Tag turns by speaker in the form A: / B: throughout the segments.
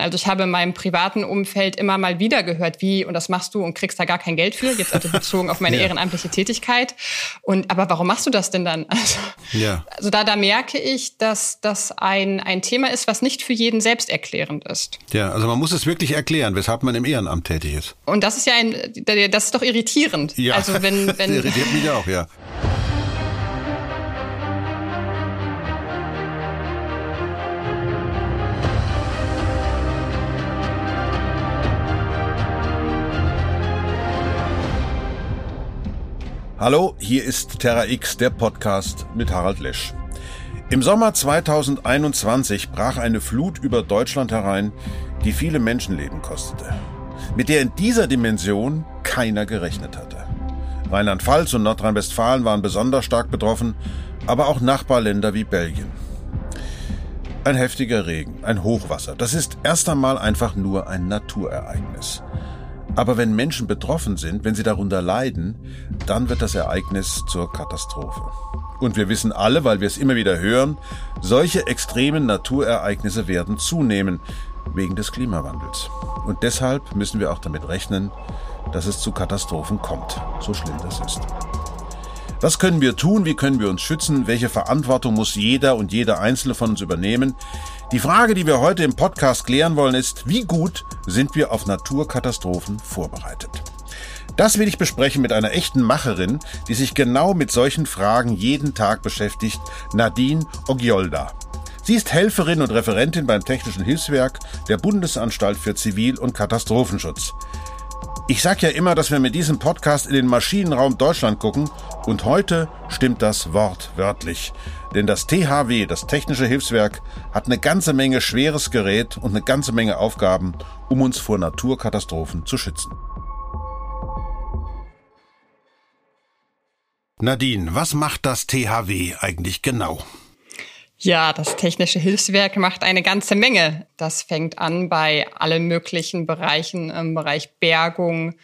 A: Also ich habe in meinem privaten Umfeld immer mal wieder gehört, wie, und das machst du und kriegst da gar kein Geld für, jetzt also bezogen auf meine ja. ehrenamtliche Tätigkeit. Und aber warum machst du das denn dann? Also, ja. also da, da merke ich, dass das ein, ein Thema ist, was nicht für jeden selbsterklärend ist.
B: Ja, also man muss es wirklich erklären, weshalb man im Ehrenamt tätig ist.
A: Und das ist ja ein, das ist doch irritierend.
B: Ja, also wenn, wenn das irritiert mich auch, ja. Hallo, hier ist Terra X, der Podcast mit Harald Lesch. Im Sommer 2021 brach eine Flut über Deutschland herein, die viele Menschenleben kostete, mit der in dieser Dimension keiner gerechnet hatte. Rheinland-Pfalz und Nordrhein-Westfalen waren besonders stark betroffen, aber auch Nachbarländer wie Belgien. Ein heftiger Regen, ein Hochwasser, das ist erst einmal einfach nur ein Naturereignis. Aber wenn Menschen betroffen sind, wenn sie darunter leiden, dann wird das Ereignis zur Katastrophe. Und wir wissen alle, weil wir es immer wieder hören, solche extremen Naturereignisse werden zunehmen wegen des Klimawandels. Und deshalb müssen wir auch damit rechnen, dass es zu Katastrophen kommt, so schlimm das ist. Was können wir tun? Wie können wir uns schützen? Welche Verantwortung muss jeder und jeder Einzelne von uns übernehmen? Die Frage, die wir heute im Podcast klären wollen, ist, wie gut sind wir auf Naturkatastrophen vorbereitet? Das will ich besprechen mit einer echten Macherin, die sich genau mit solchen Fragen jeden Tag beschäftigt, Nadine Ogiolda. Sie ist Helferin und Referentin beim Technischen Hilfswerk der Bundesanstalt für Zivil- und Katastrophenschutz. Ich sage ja immer, dass wir mit diesem Podcast in den Maschinenraum Deutschland gucken und heute stimmt das Wort wörtlich. Denn das THW, das Technische Hilfswerk, hat eine ganze Menge schweres Gerät und eine ganze Menge Aufgaben, um uns vor Naturkatastrophen zu schützen. Nadine, was macht das THW eigentlich genau?
A: Ja, das Technische Hilfswerk macht eine ganze Menge. Das fängt an bei allen möglichen Bereichen im Bereich Bergung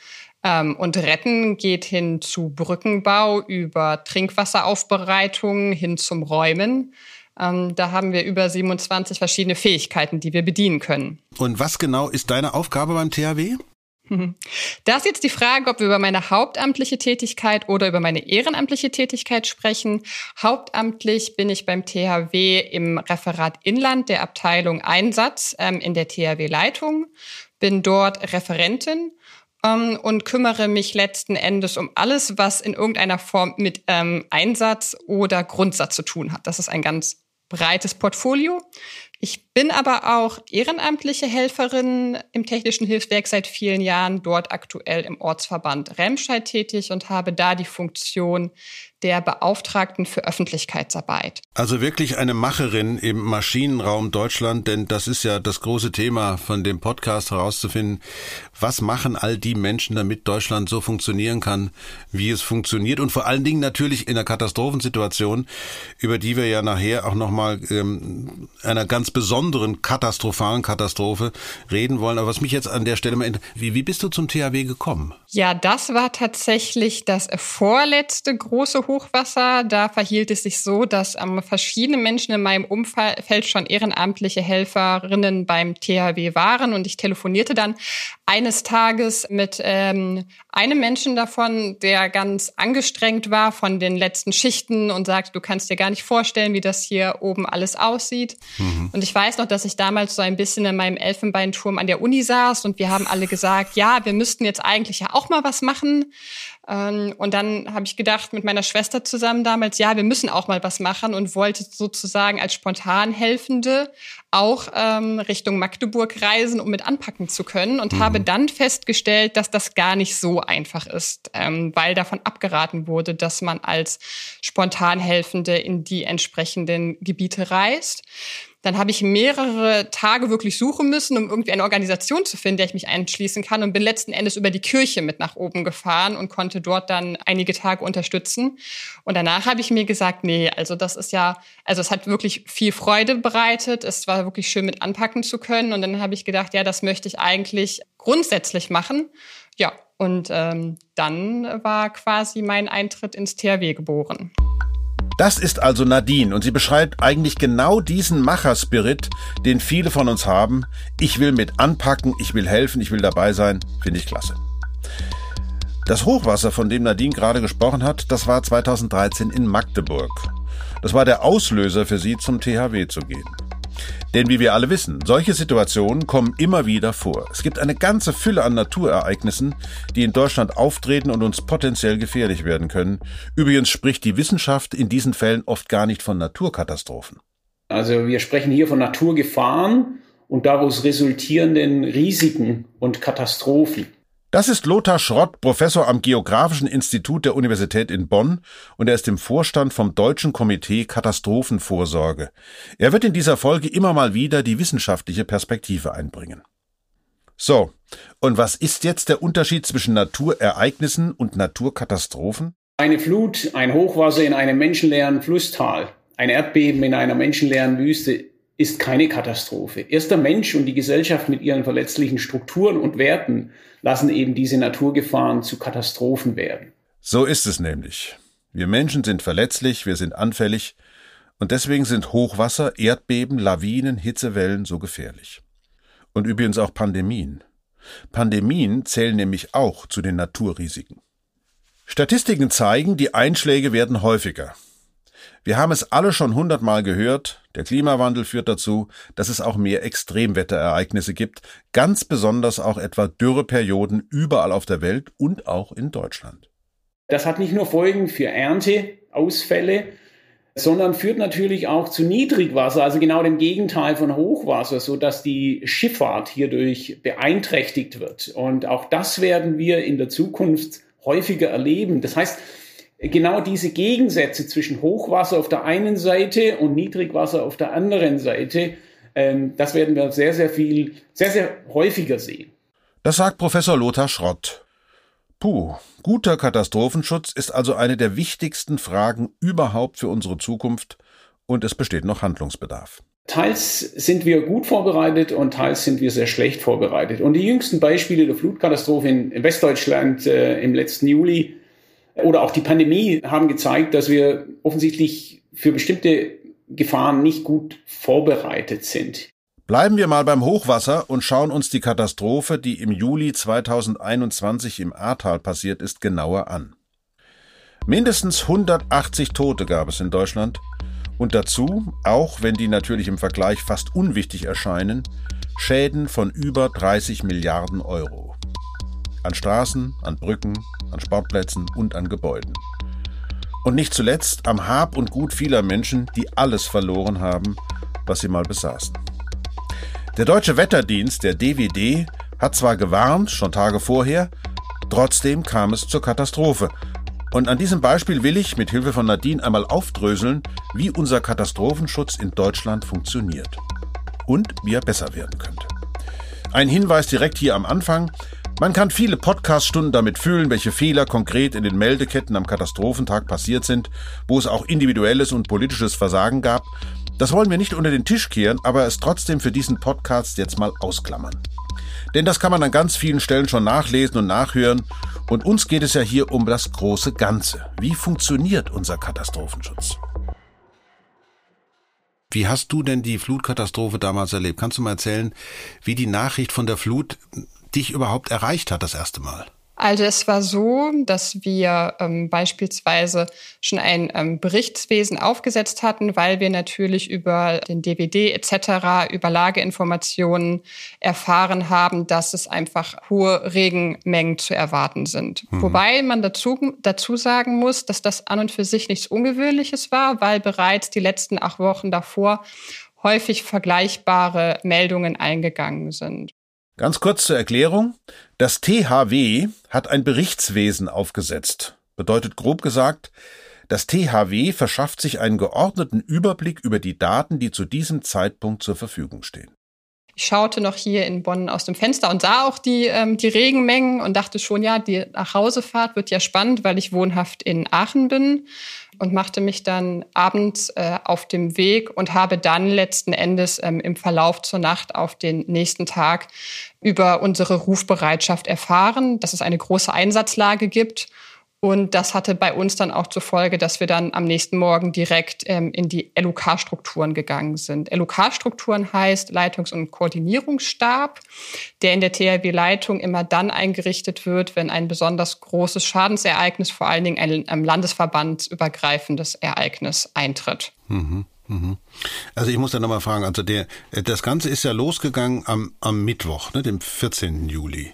A: ähm, und Retten, geht hin zu Brückenbau, über Trinkwasseraufbereitung hin zum Räumen. Ähm, da haben wir über 27 verschiedene Fähigkeiten, die wir bedienen können.
B: Und was genau ist deine Aufgabe beim THW?
A: Da ist jetzt die Frage, ob wir über meine hauptamtliche Tätigkeit oder über meine ehrenamtliche Tätigkeit sprechen. Hauptamtlich bin ich beim THW im Referat Inland der Abteilung Einsatz ähm, in der THW-Leitung, bin dort Referentin ähm, und kümmere mich letzten Endes um alles, was in irgendeiner Form mit ähm, Einsatz oder Grundsatz zu tun hat. Das ist ein ganz breites Portfolio. Ich bin aber auch ehrenamtliche Helferin im Technischen Hilfswerk seit vielen Jahren, dort aktuell im Ortsverband Remscheid tätig und habe da die Funktion der Beauftragten für Öffentlichkeitsarbeit.
B: Also wirklich eine Macherin im Maschinenraum Deutschland, denn das ist ja das große Thema von dem Podcast herauszufinden. Was machen all die Menschen, damit Deutschland so funktionieren kann, wie es funktioniert und vor allen Dingen natürlich in einer Katastrophensituation, über die wir ja nachher auch nochmal ähm, einer ganz besonderen katastrophalen Katastrophe reden wollen. Aber was mich jetzt an der Stelle mal, wie, wie bist du zum THW gekommen?
A: Ja, das war tatsächlich das vorletzte große Hochwasser. Da verhielt es sich so, dass ähm, verschiedene Menschen in meinem Umfeld schon ehrenamtliche Helferinnen beim THW waren und ich telefonierte dann eines Tages mit ähm, einem Menschen davon, der ganz angestrengt war von den letzten Schichten und sagte, du kannst dir gar nicht vorstellen, wie das hier oben alles aussieht. Mhm. Und ich weiß noch, dass ich damals so ein bisschen in meinem Elfenbeinturm an der Uni saß und wir haben alle gesagt, ja, wir müssten jetzt eigentlich ja auch mal was machen. Ähm, und dann habe ich gedacht mit meiner Schwester zusammen damals, ja, wir müssen auch mal was machen und wollte sozusagen als Spontanhelfende auch ähm, Richtung Magdeburg reisen, um mit anpacken zu können und mhm. habe dann festgestellt, dass das gar nicht so einfach ist, ähm, weil davon abgeraten wurde, dass man als Spontanhelfende in die entsprechenden Gebiete reist. Dann habe ich mehrere Tage wirklich suchen müssen, um irgendwie eine Organisation zu finden, der ich mich einschließen kann und bin letzten Endes über die Kirche mit nach oben gefahren und konnte dort dann einige Tage unterstützen. Und danach habe ich mir gesagt, nee, also das ist ja, also es hat wirklich viel Freude bereitet. Es war wirklich schön mit anpacken zu können. Und dann habe ich gedacht, ja, das möchte ich eigentlich grundsätzlich machen. Ja, und ähm, dann war quasi mein Eintritt ins THW geboren.
B: Das ist also Nadine und sie beschreibt eigentlich genau diesen Macherspirit, den viele von uns haben. Ich will mit anpacken, ich will helfen, ich will dabei sein. Finde ich klasse. Das Hochwasser, von dem Nadine gerade gesprochen hat, das war 2013 in Magdeburg. Das war der Auslöser für sie, zum THW zu gehen. Denn wie wir alle wissen, solche Situationen kommen immer wieder vor. Es gibt eine ganze Fülle an Naturereignissen, die in Deutschland auftreten und uns potenziell gefährlich werden können. Übrigens spricht die Wissenschaft in diesen Fällen oft gar nicht von Naturkatastrophen.
C: Also wir sprechen hier von Naturgefahren und daraus resultierenden Risiken und Katastrophen.
B: Das ist Lothar Schrott, Professor am Geografischen Institut der Universität in Bonn und er ist im Vorstand vom Deutschen Komitee Katastrophenvorsorge. Er wird in dieser Folge immer mal wieder die wissenschaftliche Perspektive einbringen. So, und was ist jetzt der Unterschied zwischen Naturereignissen und Naturkatastrophen?
C: Eine Flut, ein Hochwasser in einem menschenleeren Flusstal, ein Erdbeben in einer menschenleeren Wüste ist keine Katastrophe. Erst der Mensch und die Gesellschaft mit ihren verletzlichen Strukturen und Werten lassen eben diese Naturgefahren zu Katastrophen werden.
B: So ist es nämlich. Wir Menschen sind verletzlich, wir sind anfällig und deswegen sind Hochwasser, Erdbeben, Lawinen, Hitzewellen so gefährlich. Und übrigens auch Pandemien. Pandemien zählen nämlich auch zu den Naturrisiken. Statistiken zeigen, die Einschläge werden häufiger. Wir haben es alle schon hundertmal gehört, der Klimawandel führt dazu, dass es auch mehr Extremwetterereignisse gibt, ganz besonders auch etwa Dürreperioden überall auf der Welt und auch in Deutschland.
C: Das hat nicht nur Folgen für Ernteausfälle, sondern führt natürlich auch zu Niedrigwasser, also genau dem Gegenteil von Hochwasser, so dass die Schifffahrt hierdurch beeinträchtigt wird. Und auch das werden wir in der Zukunft häufiger erleben. Das heißt, genau diese Gegensätze zwischen Hochwasser auf der einen Seite und Niedrigwasser auf der anderen Seite, ähm, das werden wir sehr, sehr viel, sehr, sehr häufiger sehen.
B: Das sagt Professor Lothar Schrott. Puh, guter Katastrophenschutz ist also eine der wichtigsten Fragen überhaupt für unsere Zukunft und es besteht noch Handlungsbedarf.
C: Teils sind wir gut vorbereitet und teils sind wir sehr schlecht vorbereitet. Und die jüngsten Beispiele der Flutkatastrophe in Westdeutschland äh, im letzten Juli oder auch die Pandemie haben gezeigt, dass wir offensichtlich für bestimmte Gefahren nicht gut vorbereitet sind.
B: Bleiben wir mal beim Hochwasser und schauen uns die Katastrophe, die im Juli 2021 im Ahrtal passiert ist, genauer an. Mindestens 180 Tote gab es in Deutschland und dazu, auch wenn die natürlich im Vergleich fast unwichtig erscheinen, Schäden von über 30 Milliarden Euro. An Straßen, an Brücken, an Sportplätzen und an Gebäuden. Und nicht zuletzt am Hab und Gut vieler Menschen, die alles verloren haben, was sie mal besaßen. Der Deutsche Wetterdienst, der DWD, hat zwar gewarnt, schon Tage vorher, trotzdem kam es zur Katastrophe. Und an diesem Beispiel will ich mit Hilfe von Nadine einmal aufdröseln, wie unser Katastrophenschutz in Deutschland funktioniert. Und wie er besser werden könnte. Ein Hinweis direkt hier am Anfang. Man kann viele Podcaststunden damit füllen, welche Fehler konkret in den Meldeketten am Katastrophentag passiert sind, wo es auch individuelles und politisches Versagen gab. Das wollen wir nicht unter den Tisch kehren, aber es trotzdem für diesen Podcast jetzt mal ausklammern. Denn das kann man an ganz vielen Stellen schon nachlesen und nachhören. Und uns geht es ja hier um das große Ganze. Wie funktioniert unser Katastrophenschutz? Wie hast du denn die Flutkatastrophe damals erlebt? Kannst du mal erzählen, wie die Nachricht von der Flut dich überhaupt erreicht hat das erste Mal?
A: Also es war so, dass wir ähm, beispielsweise schon ein ähm, Berichtswesen aufgesetzt hatten, weil wir natürlich über den DVD etc., über Lageinformationen erfahren haben, dass es einfach hohe Regenmengen zu erwarten sind. Mhm. Wobei man dazu, dazu sagen muss, dass das an und für sich nichts Ungewöhnliches war, weil bereits die letzten acht Wochen davor häufig vergleichbare Meldungen eingegangen sind.
B: Ganz kurz zur Erklärung. Das THW hat ein Berichtswesen aufgesetzt. Bedeutet grob gesagt, das THW verschafft sich einen geordneten Überblick über die Daten, die zu diesem Zeitpunkt zur Verfügung stehen.
A: Ich schaute noch hier in Bonn aus dem Fenster und sah auch die, ähm, die Regenmengen und dachte schon, ja, die Nachhausefahrt wird ja spannend, weil ich wohnhaft in Aachen bin und machte mich dann abends äh, auf dem Weg und habe dann letzten Endes ähm, im Verlauf zur Nacht auf den nächsten Tag über unsere Rufbereitschaft erfahren, dass es eine große Einsatzlage gibt Und das hatte bei uns dann auch zur Folge, dass wir dann am nächsten Morgen direkt ähm, in die LUK-Strukturen gegangen sind. LUK-Strukturen heißt Leitungs- und Koordinierungsstab, der in der THW-Leitung immer dann eingerichtet wird, wenn ein besonders großes Schadensereignis, vor allen Dingen ein, ein landesverbandsübergreifendes Ereignis eintritt. Mhm.
B: mhm. Also ich muss da nochmal fragen, also der, das Ganze ist ja losgegangen am, am Mittwoch, ne, dem 14. Juli.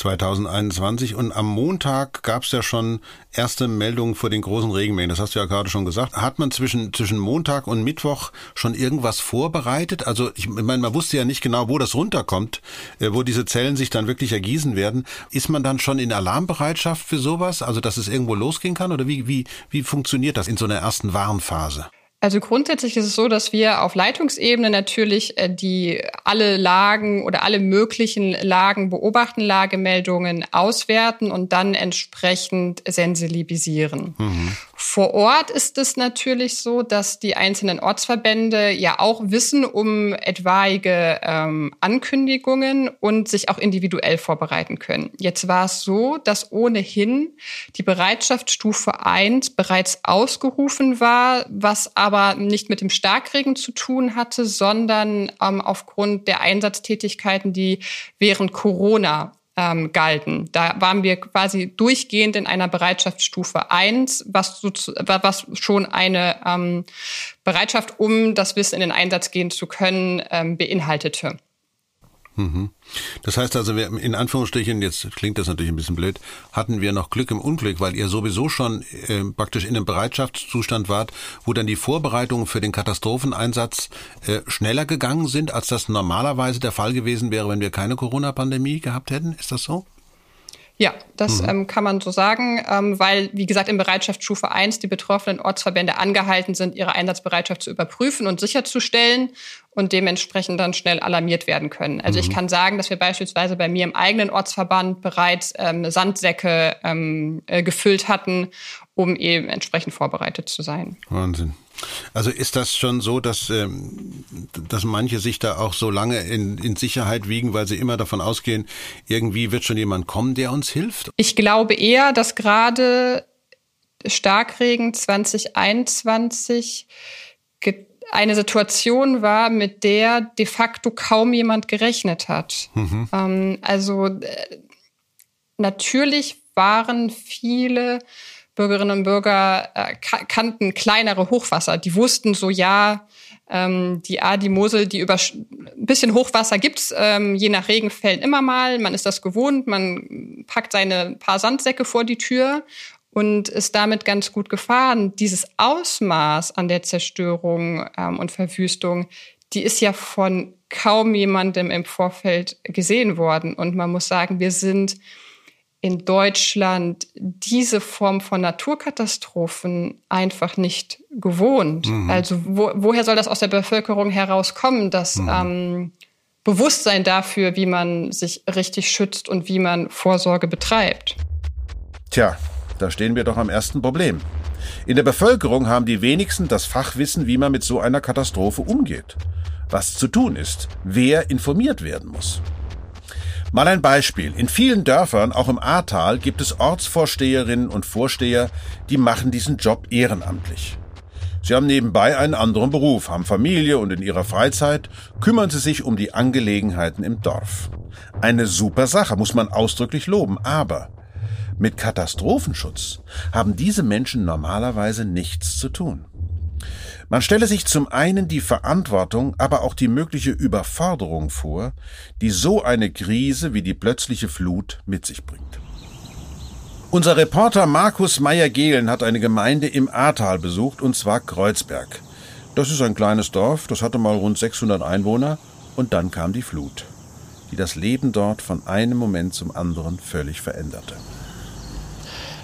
B: 2021 und am Montag gab es ja schon erste Meldungen vor den großen Regenmengen. Das hast du ja gerade schon gesagt. Hat man zwischen, zwischen Montag und Mittwoch schon irgendwas vorbereitet? Also ich meine, man wusste ja nicht genau, wo das runterkommt, äh, wo diese Zellen sich dann wirklich ergießen werden. Ist man dann schon in Alarmbereitschaft für sowas? Also dass es irgendwo losgehen kann? Oder wie, wie, wie funktioniert das in so einer ersten Warnphase?
A: Also grundsätzlich ist es so, dass wir auf Leitungsebene natürlich äh, die alle Lagen oder alle möglichen Lagen beobachten, Lagemeldungen auswerten und dann entsprechend sensibilisieren. Mhm. Vor Ort ist es natürlich so, dass die einzelnen Ortsverbände ja auch wissen um etwaige ähm, Ankündigungen und sich auch individuell vorbereiten können. Jetzt war es so, dass ohnehin die Bereitschaftsstufe 1 bereits ausgerufen war, was aber nicht mit dem Starkregen zu tun hatte, sondern ähm, aufgrund der Einsatztätigkeiten, die während Corona ähm, galten. Da waren wir quasi durchgehend in einer Bereitschaftsstufe 1, was, so, was schon eine ähm, Bereitschaft, um das Wissen in den Einsatz gehen zu können, ähm, beinhaltete.
B: Mhm. Das heißt also, wir, in Anführungsstrichen, jetzt klingt das natürlich ein bisschen blöd, hatten wir noch Glück im Unglück, weil ihr sowieso schon äh, praktisch in einem Bereitschaftszustand wart, wo dann die Vorbereitungen für den Katastropheneinsatz äh, schneller gegangen sind, als das normalerweise der Fall gewesen wäre, wenn wir keine Corona-Pandemie gehabt hätten. Ist das so?
A: Ja, das mhm. ähm, kann man so sagen, ähm, weil, wie gesagt, in Bereitschaftsstufe 1 die betroffenen Ortsverbände angehalten sind, ihre Einsatzbereitschaft zu überprüfen und sicherzustellen und dementsprechend dann schnell alarmiert werden können. Also mhm. ich kann sagen, dass wir beispielsweise bei mir im eigenen Ortsverband bereits ähm, Sandsäcke ähm, äh, gefüllt hatten, um eben entsprechend vorbereitet zu sein.
B: Wahnsinn. Also ist das schon so, dass, ähm, dass manche sich da auch so lange in, in Sicherheit wiegen, weil sie immer davon ausgehen, irgendwie wird schon jemand kommen, der uns hilft?
A: Ich glaube eher, dass gerade Starkregen 2021 eine Situation war, mit der de facto kaum jemand gerechnet hat. Mhm. Ähm, also äh, natürlich waren viele Bürgerinnen und Bürger äh, kannten kleinere Hochwasser. Die wussten so, ja, ähm, die A, die Mosel, die über ein bisschen Hochwasser gibt's, ähm, je nach Regenfällen immer mal. Man ist das gewohnt, man packt seine paar Sandsäcke vor die Tür und ist damit ganz gut gefahren. Dieses Ausmaß an der Zerstörung ähm, und Verwüstung, die ist ja von kaum jemandem im Vorfeld gesehen worden. Und man muss sagen, wir sind in Deutschland diese Form von Naturkatastrophen einfach nicht gewohnt. Mhm. Also wo, woher soll das aus der Bevölkerung herauskommen, das mhm. ähm, Bewusstsein dafür, wie man sich richtig schützt und wie man Vorsorge betreibt?
B: Tja, da stehen wir doch am ersten Problem. In der Bevölkerung haben die wenigsten das Fachwissen, wie man mit so einer Katastrophe umgeht. Was zu tun ist, wer informiert werden muss. Mal ein Beispiel. In vielen Dörfern, auch im Ahrtal, gibt es Ortsvorsteherinnen und Vorsteher, die machen diesen Job ehrenamtlich. Sie haben nebenbei einen anderen Beruf, haben Familie und in ihrer Freizeit kümmern sie sich um die Angelegenheiten im Dorf. Eine super Sache, muss man ausdrücklich loben, aber mit Katastrophenschutz haben diese Menschen normalerweise nichts zu tun. Man stelle sich zum einen die Verantwortung, aber auch die mögliche Überforderung vor, die so eine Krise wie die plötzliche Flut mit sich bringt. Unser Reporter Markus Meyer-Gehlen hat eine Gemeinde im Ahrtal besucht, und zwar Kreuzberg. Das ist ein kleines Dorf, das hatte mal rund 600 Einwohner, und dann kam die Flut, die das Leben dort von einem Moment zum anderen völlig veränderte.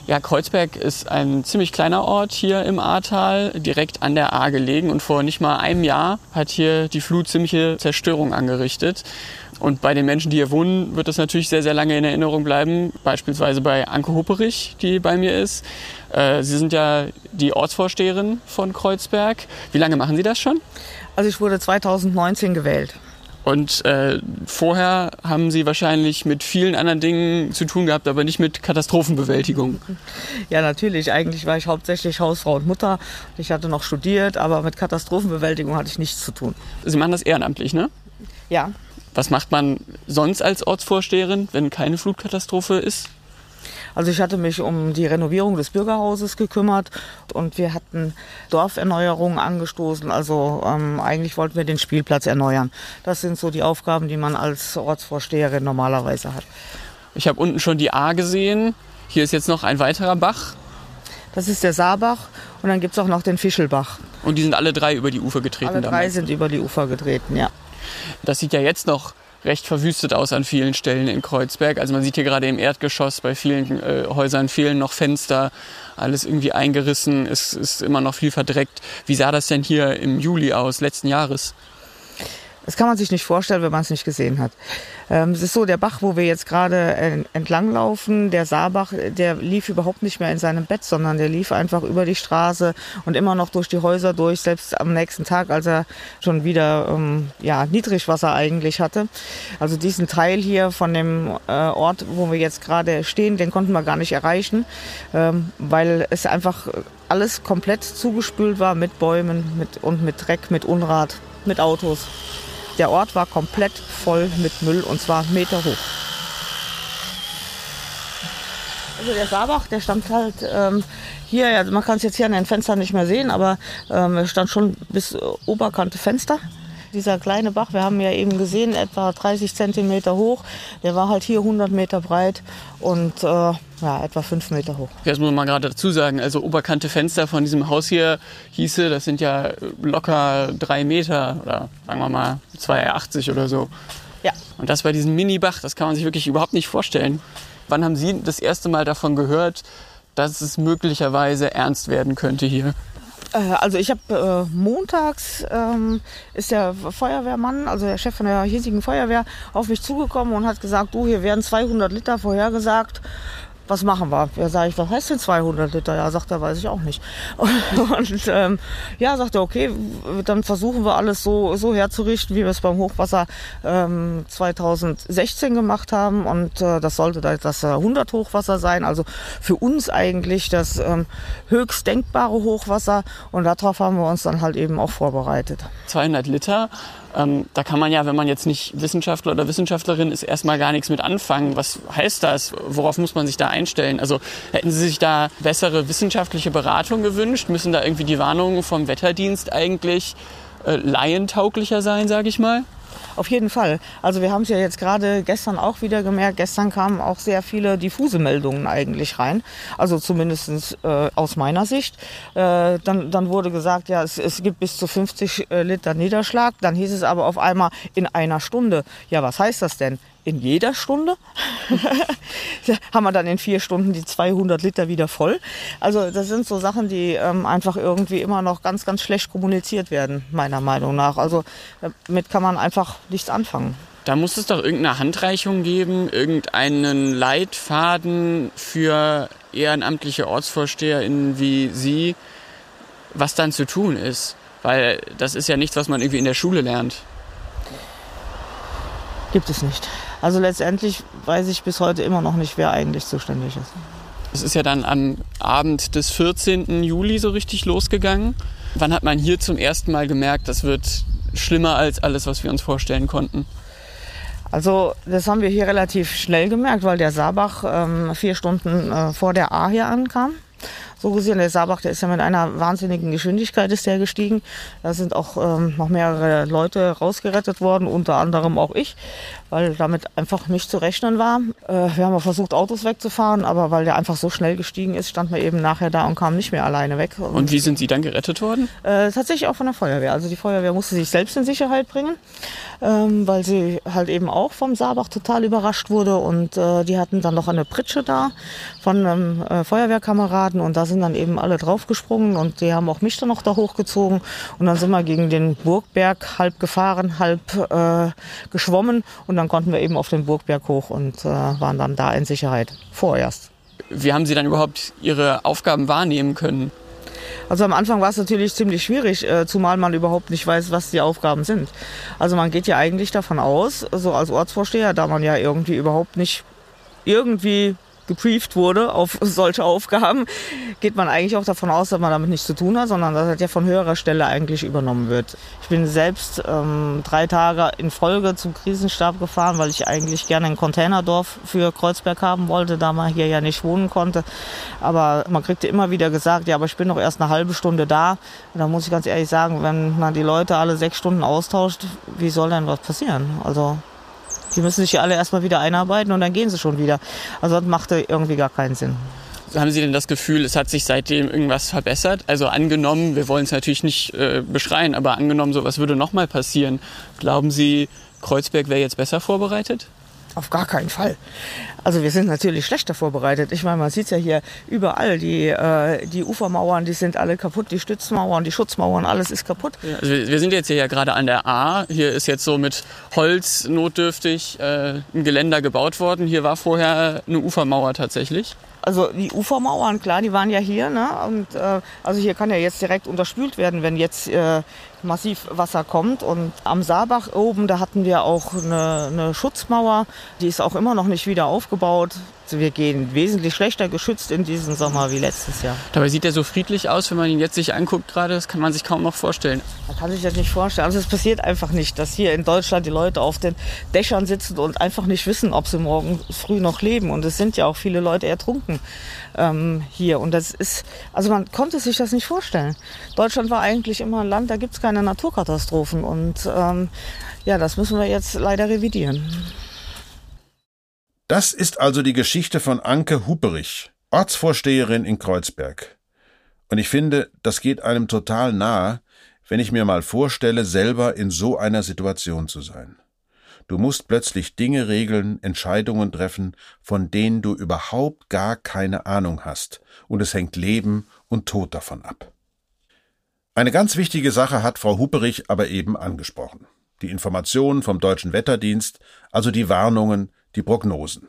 D: Ja, Kreuzberg ist ein ziemlich kleiner Ort hier im Ahrtal, direkt an der Ahr gelegen. Und vor nicht mal einem Jahr hat hier die Flut ziemliche Zerstörung angerichtet. Und bei den Menschen, die hier wohnen, wird das natürlich sehr, sehr lange in Erinnerung bleiben. Beispielsweise bei Anke Hupperich, die bei mir ist. Äh, Sie sind ja die Ortsvorsteherin von Kreuzberg. Wie lange machen Sie das schon?
E: Also ich wurde 2019 gewählt.
D: Und äh, vorher haben Sie wahrscheinlich mit vielen anderen Dingen zu tun gehabt, aber nicht mit Katastrophenbewältigung.
E: Ja, natürlich. Eigentlich war ich hauptsächlich Hausfrau und Mutter. Ich hatte noch studiert, aber mit Katastrophenbewältigung hatte ich nichts zu tun.
D: Sie machen das ehrenamtlich, ne?
E: Ja.
D: Was macht man sonst als Ortsvorsteherin, wenn keine Flutkatastrophe ist?
E: Also ich hatte mich um die Renovierung des Bürgerhauses gekümmert und wir hatten Dorferneuerungen angestoßen. Also ähm, eigentlich wollten wir den Spielplatz erneuern. Das sind so die Aufgaben, die man als Ortsvorsteherin normalerweise hat.
D: Ich habe unten schon die A gesehen. Hier ist jetzt noch ein weiterer Bach.
E: Das ist der Saarbach und dann gibt es auch noch den Fischelbach.
D: Und die sind alle drei über die Ufer getreten?
E: Alle drei
D: damals.
E: sind über die Ufer getreten, ja.
D: Das sieht ja jetzt noch recht verwüstet aus an vielen Stellen in Kreuzberg. Also man sieht hier gerade im Erdgeschoss, bei vielen äh, Häusern fehlen noch Fenster, alles irgendwie eingerissen, es ist immer noch viel verdreckt. Wie sah das denn hier im Juli aus, letzten Jahres?
E: Das kann man sich nicht vorstellen, wenn man es nicht gesehen hat. Ähm, es ist so, der Bach, wo wir jetzt gerade entlang laufen, der Saarbach, der lief überhaupt nicht mehr in seinem Bett, sondern der lief einfach über die Straße und immer noch durch die Häuser durch, selbst am nächsten Tag, als er schon wieder ähm, ja, Niedrigwasser eigentlich hatte. Also diesen Teil hier von dem äh, Ort, wo wir jetzt gerade stehen, den konnten wir gar nicht erreichen, ähm, weil es einfach alles komplett zugespült war mit Bäumen mit, und mit Dreck, mit Unrat, mit Autos. Der Ort war komplett voll mit Müll und zwar Meter hoch. Also der Saarbach, der stand halt ähm, hier, ja, man kann es jetzt hier an den Fenstern nicht mehr sehen, aber ähm, er stand schon bis äh, Oberkante Fenster. Dieser kleine Bach, wir haben ja eben gesehen, etwa 30 Zentimeter hoch. Der war halt hier 100 Meter breit und äh, ja, etwa 5 Meter hoch.
D: Das muss man mal gerade dazu sagen. Also Oberkante Fenster von diesem Haus hier hieße, das sind ja locker drei Meter oder sagen wir mal 2,80 oder so.
E: Ja.
D: Und das bei diesem Mini-Bach, das kann man sich wirklich überhaupt nicht vorstellen. Wann haben Sie das erste Mal davon gehört, dass es möglicherweise ernst werden könnte hier?
E: Äh, Also ich habe äh, montags ähm, ist der Feuerwehrmann, also der Chef von der hiesigen Feuerwehr, auf mich zugekommen und hat gesagt, du, hier werden 200 Liter vorhergesagt. Was machen wir? Ja, sage ich, was heißt denn 200 Liter? Ja, sagt er, weiß ich auch nicht. Und ähm, ja, sagt er, okay, dann versuchen wir alles so, so herzurichten, wie wir es beim Hochwasser ähm, 2016 gemacht haben. Und äh, das sollte da das äh, 100 Hochwasser sein. Also für uns eigentlich das ähm, höchst denkbare Hochwasser. Und darauf haben wir uns dann halt eben auch vorbereitet.
D: 200 Liter. Ähm, da kann man ja, wenn man jetzt nicht Wissenschaftler oder Wissenschaftlerin ist, erstmal gar nichts mit anfangen. Was heißt das? Worauf muss man sich da einstellen? Also hätten Sie sich da bessere wissenschaftliche Beratung gewünscht? Müssen da irgendwie die Warnungen vom Wetterdienst eigentlich äh, laientauglicher sein, sage ich mal?
E: Auf jeden Fall. Also wir haben es ja jetzt gerade gestern auch wieder gemerkt. Gestern kamen auch sehr viele diffuse Meldungen eigentlich rein. Also zumindest äh, aus meiner Sicht. Äh, dann, dann wurde gesagt, ja, es, es gibt bis zu 50 äh, Liter Niederschlag. Dann hieß es aber auf einmal in einer Stunde. Ja, was heißt das denn? In jeder Stunde? haben wir dann in vier Stunden die 200 Liter wieder voll. Also das sind so Sachen, die ähm, einfach irgendwie immer noch ganz, ganz schlecht kommuniziert werden, meiner Meinung nach. Also damit kann man einfach nichts anfangen.
D: Da muss es doch irgendeine Handreichung geben, irgendeinen Leitfaden für ehrenamtliche OrtsvorsteherInnen wie Sie, was dann zu tun ist. Weil das ist ja nichts, was man irgendwie in der Schule lernt.
E: Gibt es nicht. Also letztendlich weiß ich bis heute immer noch nicht, wer eigentlich zuständig ist.
D: Es ist ja dann am Abend des 14. Juli so richtig losgegangen. Wann hat man hier zum ersten Mal gemerkt, das wird schlimmer als alles, was wir uns vorstellen konnten?
E: Also das haben wir hier relativ schnell gemerkt, weil der Saarbach ähm, vier Stunden äh, vor der A hier ankam. So gesehen, der Saarbach, der ist ja mit einer wahnsinnigen Geschwindigkeit ist der gestiegen. Da sind auch ähm, noch mehrere Leute rausgerettet worden, unter anderem auch ich, weil damit einfach nicht zu rechnen war. Äh, wir haben auch versucht, Autos wegzufahren, aber weil der einfach so schnell gestiegen ist, stand man eben nachher da und kam nicht mehr alleine weg. Und,
D: Und wie sind Sie dann gerettet worden?
E: Äh, tatsächlich auch von der Feuerwehr. Also die Feuerwehr musste sich selbst in Sicherheit bringen, ähm, weil sie halt eben auch vom Saarbach total überrascht wurde. Und äh, die hatten dann noch eine Pritsche da von einem äh, Feuerwehrkameraden und da sind dann eben alle draufgesprungen und die haben auch mich dann noch da hochgezogen. Und dann sind wir gegen den Burgberg halb gefahren, halb äh, geschwommen und dann konnten wir eben auf den Burgberg hoch und äh, waren dann da in Sicherheit. Vorerst.
D: Wie haben Sie dann überhaupt Ihre Aufgaben wahrnehmen können?
E: Also am Anfang war es natürlich ziemlich schwierig, äh, zumal man überhaupt nicht weiß, was die Aufgaben sind. Also man geht ja eigentlich davon aus, so als Ortsvorsteher, da man ja irgendwie überhaupt nicht irgendwie gebrieft wurde auf solche Aufgaben, geht man eigentlich auch davon aus, dass man damit nichts zu tun hat, sondern dass das ja von höherer Stelle eigentlich übernommen wird. Ich bin selbst ähm, drei Tage in Folge zum Krisenstab gefahren, weil ich eigentlich gerne ein Containerdorf für Kreuzberg haben wollte, da man hier ja nicht wohnen konnte. Aber man kriegte immer wieder gesagt, ja, aber ich bin noch erst eine halbe Stunde da. Und da muss ich ganz ehrlich sagen, wenn man die Leute alle sechs Stunden austauscht, wie soll denn was passieren? Also die müssen sich ja alle erstmal wieder einarbeiten und dann gehen sie schon wieder. Also das machte irgendwie gar keinen Sinn.
D: Haben Sie denn das Gefühl, es hat sich seitdem irgendwas verbessert? Also angenommen, wir wollen es natürlich nicht äh, beschreien, aber angenommen, sowas würde nochmal passieren. Glauben Sie, Kreuzberg wäre jetzt besser vorbereitet?
E: Auf gar keinen Fall. Also wir sind natürlich schlechter vorbereitet. Ich meine, man sieht ja hier überall, die, äh, die Ufermauern, die sind alle kaputt, die Stützmauern, die Schutzmauern, alles ist kaputt.
D: Also wir sind jetzt hier ja gerade an der A. Hier ist jetzt so mit Holz notdürftig äh, ein Geländer gebaut worden. Hier war vorher eine Ufermauer tatsächlich.
E: Also die Ufermauern, klar, die waren ja hier. Ne? Und äh, also hier kann ja jetzt direkt unterspült werden, wenn jetzt äh, massiv Wasser kommt. Und am Saarbach oben, da hatten wir auch eine, eine Schutzmauer. Die ist auch immer noch nicht wieder aufgebaut. Also wir gehen wesentlich schlechter geschützt in diesen Sommer wie letztes Jahr.
D: Dabei sieht er so friedlich aus, wenn man ihn jetzt sich anguckt gerade. Das kann man sich kaum noch vorstellen.
E: Man kann sich das nicht vorstellen. Also es passiert einfach nicht, dass hier in Deutschland die Leute auf den Dächern sitzen und einfach nicht wissen, ob sie morgen früh noch leben. Und es sind ja auch viele Leute ertrunken ähm, hier. Und das ist, also man konnte sich das nicht vorstellen. Deutschland war eigentlich immer ein Land, da gibt es keine Naturkatastrophen. Und ähm, ja, das müssen wir jetzt leider revidieren.
B: Das ist also die Geschichte von Anke Huperich, Ortsvorsteherin in Kreuzberg. Und ich finde, das geht einem total nahe, wenn ich mir mal vorstelle, selber in so einer Situation zu sein. Du musst plötzlich Dinge regeln, Entscheidungen treffen, von denen du überhaupt gar keine Ahnung hast, und es hängt Leben und Tod davon ab. Eine ganz wichtige Sache hat Frau Huperich aber eben angesprochen. Die Informationen vom Deutschen Wetterdienst, also die Warnungen, die Prognosen.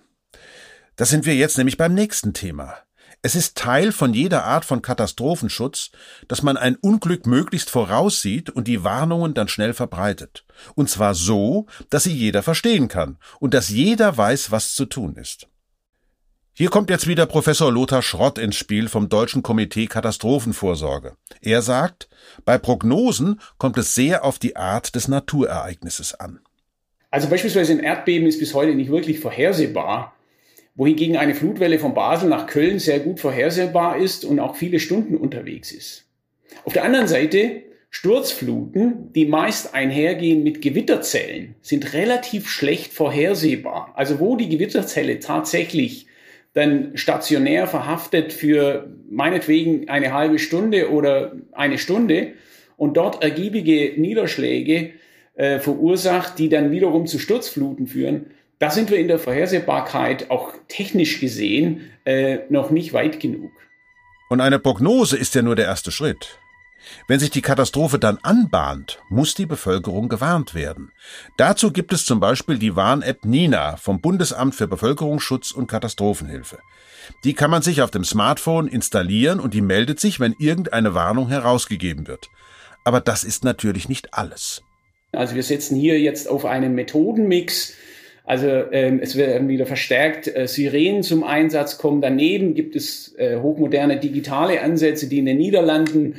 B: Da sind wir jetzt nämlich beim nächsten Thema. Es ist Teil von jeder Art von Katastrophenschutz, dass man ein Unglück möglichst voraussieht und die Warnungen dann schnell verbreitet. Und zwar so, dass sie jeder verstehen kann und dass jeder weiß, was zu tun ist. Hier kommt jetzt wieder Professor Lothar Schrott ins Spiel vom Deutschen Komitee Katastrophenvorsorge. Er sagt, bei Prognosen kommt es sehr auf die Art des Naturereignisses an.
C: Also beispielsweise ein Erdbeben ist bis heute nicht wirklich vorhersehbar, wohingegen eine Flutwelle von Basel nach Köln sehr gut vorhersehbar ist und auch viele Stunden unterwegs ist. Auf der anderen Seite Sturzfluten, die meist einhergehen mit Gewitterzellen, sind relativ schlecht vorhersehbar. Also wo die Gewitterzelle tatsächlich dann stationär verhaftet für meinetwegen eine halbe Stunde oder eine Stunde und dort ergiebige Niederschläge äh, verursacht, die dann wiederum zu Sturzfluten führen, da sind wir in der Vorhersehbarkeit auch technisch gesehen äh, noch nicht weit genug.
B: Und eine Prognose ist ja nur der erste Schritt. Wenn sich die Katastrophe dann anbahnt, muss die Bevölkerung gewarnt werden. Dazu gibt es zum Beispiel die Warn-App Nina vom Bundesamt für Bevölkerungsschutz und Katastrophenhilfe. Die kann man sich auf dem Smartphone installieren und die meldet sich, wenn irgendeine Warnung herausgegeben wird. Aber das ist natürlich nicht alles.
C: Also wir setzen hier jetzt auf einen Methodenmix. Also ähm, es werden wieder verstärkt äh, Sirenen zum Einsatz kommen. Daneben gibt es äh, hochmoderne digitale Ansätze, die in den Niederlanden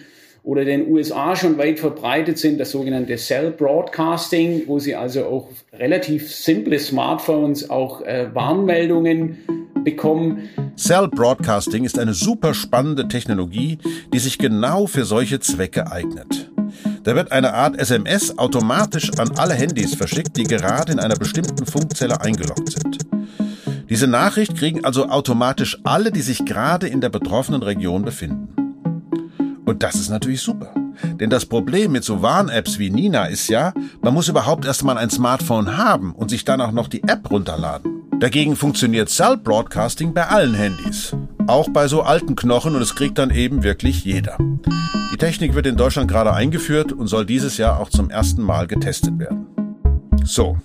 C: oder den USA schon weit verbreitet sind, das sogenannte Cell Broadcasting, wo sie also auch relativ simple Smartphones auch äh, Warnmeldungen bekommen.
B: Cell Broadcasting ist eine super spannende Technologie, die sich genau für solche Zwecke eignet. Da wird eine Art SMS automatisch an alle Handys verschickt, die gerade in einer bestimmten Funkzelle eingeloggt sind. Diese Nachricht kriegen also automatisch alle, die sich gerade in der betroffenen Region befinden. Und das ist natürlich super. Denn das Problem mit so Warn-Apps wie Nina ist ja, man muss überhaupt erstmal ein Smartphone haben und sich dann auch noch die App runterladen. Dagegen funktioniert Cell Broadcasting bei allen Handys. Auch bei so alten Knochen und es kriegt dann eben wirklich jeder. Die Technik wird in Deutschland gerade eingeführt und soll dieses Jahr auch zum ersten Mal getestet werden. So,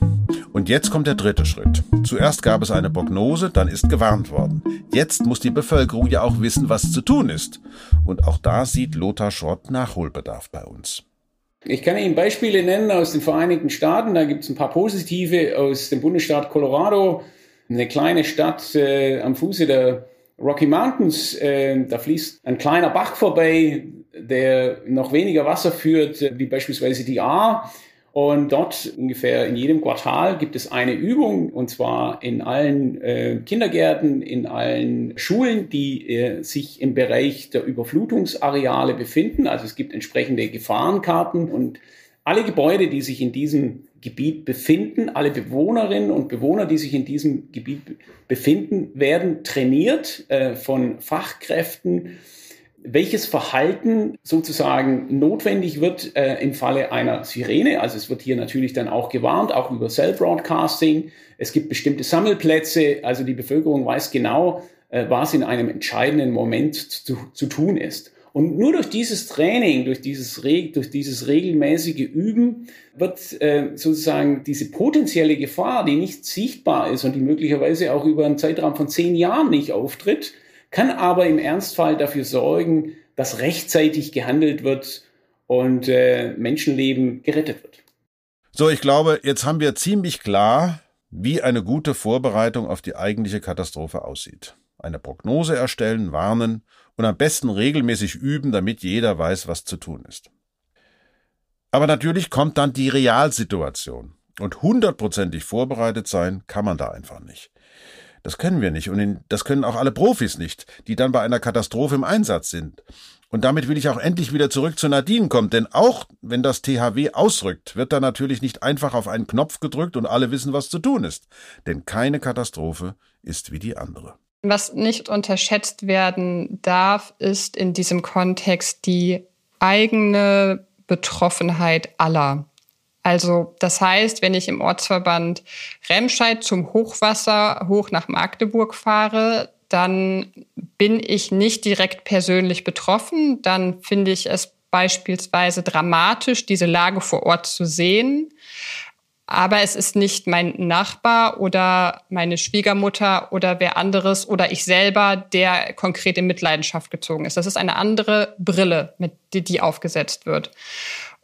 B: Und jetzt kommt der dritte Schritt. Zuerst gab es eine Prognose, dann ist gewarnt worden. Jetzt muss die Bevölkerung ja auch wissen, was zu tun ist. Und auch da sieht Lothar Schrott Nachholbedarf bei uns.
C: Ich kann Ihnen Beispiele nennen aus den Vereinigten Staaten. Da gibt es ein paar positive aus dem Bundesstaat Colorado, eine kleine Stadt äh, am Fuße der Rocky Mountains. Äh, da fließt ein kleiner Bach vorbei, der noch weniger Wasser führt, äh, wie beispielsweise die A. Und dort ungefähr in jedem Quartal gibt es eine Übung, und zwar in allen äh, Kindergärten, in allen Schulen, die äh, sich im Bereich der Überflutungsareale befinden. Also es gibt entsprechende Gefahrenkarten und alle Gebäude, die sich in diesem Gebiet befinden, alle Bewohnerinnen und Bewohner, die sich in diesem Gebiet befinden, werden trainiert äh, von Fachkräften welches Verhalten sozusagen notwendig wird äh, im Falle einer Sirene. Also es wird hier natürlich dann auch gewarnt, auch über Cell Broadcasting. Es gibt bestimmte Sammelplätze, also die Bevölkerung weiß genau, äh, was in einem entscheidenden Moment zu, zu tun ist. Und nur durch dieses Training, durch dieses, durch dieses regelmäßige Üben wird äh, sozusagen diese potenzielle Gefahr, die nicht sichtbar ist und die möglicherweise auch über einen Zeitraum von zehn Jahren nicht auftritt, kann aber im Ernstfall dafür sorgen, dass rechtzeitig gehandelt wird und äh, Menschenleben gerettet wird.
B: So, ich glaube, jetzt haben wir ziemlich klar, wie eine gute Vorbereitung auf die eigentliche Katastrophe aussieht. Eine Prognose erstellen, warnen und am besten regelmäßig üben, damit jeder weiß, was zu tun ist. Aber natürlich kommt dann die Realsituation. Und hundertprozentig vorbereitet sein kann man da einfach nicht. Das können wir nicht und das können auch alle Profis nicht, die dann bei einer Katastrophe im Einsatz sind. Und damit will ich auch endlich wieder zurück zu Nadine kommen, denn auch wenn das THW ausrückt, wird da natürlich nicht einfach auf einen Knopf gedrückt und alle wissen, was zu tun ist. Denn keine Katastrophe ist wie die andere.
A: Was nicht unterschätzt werden darf, ist in diesem Kontext die eigene Betroffenheit aller. Also das heißt, wenn ich im Ortsverband Remscheid zum Hochwasser hoch nach Magdeburg fahre, dann bin ich nicht direkt persönlich betroffen. Dann finde ich es beispielsweise dramatisch, diese Lage vor Ort zu sehen. Aber es ist nicht mein Nachbar oder meine Schwiegermutter oder wer anderes oder ich selber, der konkret in Mitleidenschaft gezogen ist. Das ist eine andere Brille, die aufgesetzt wird.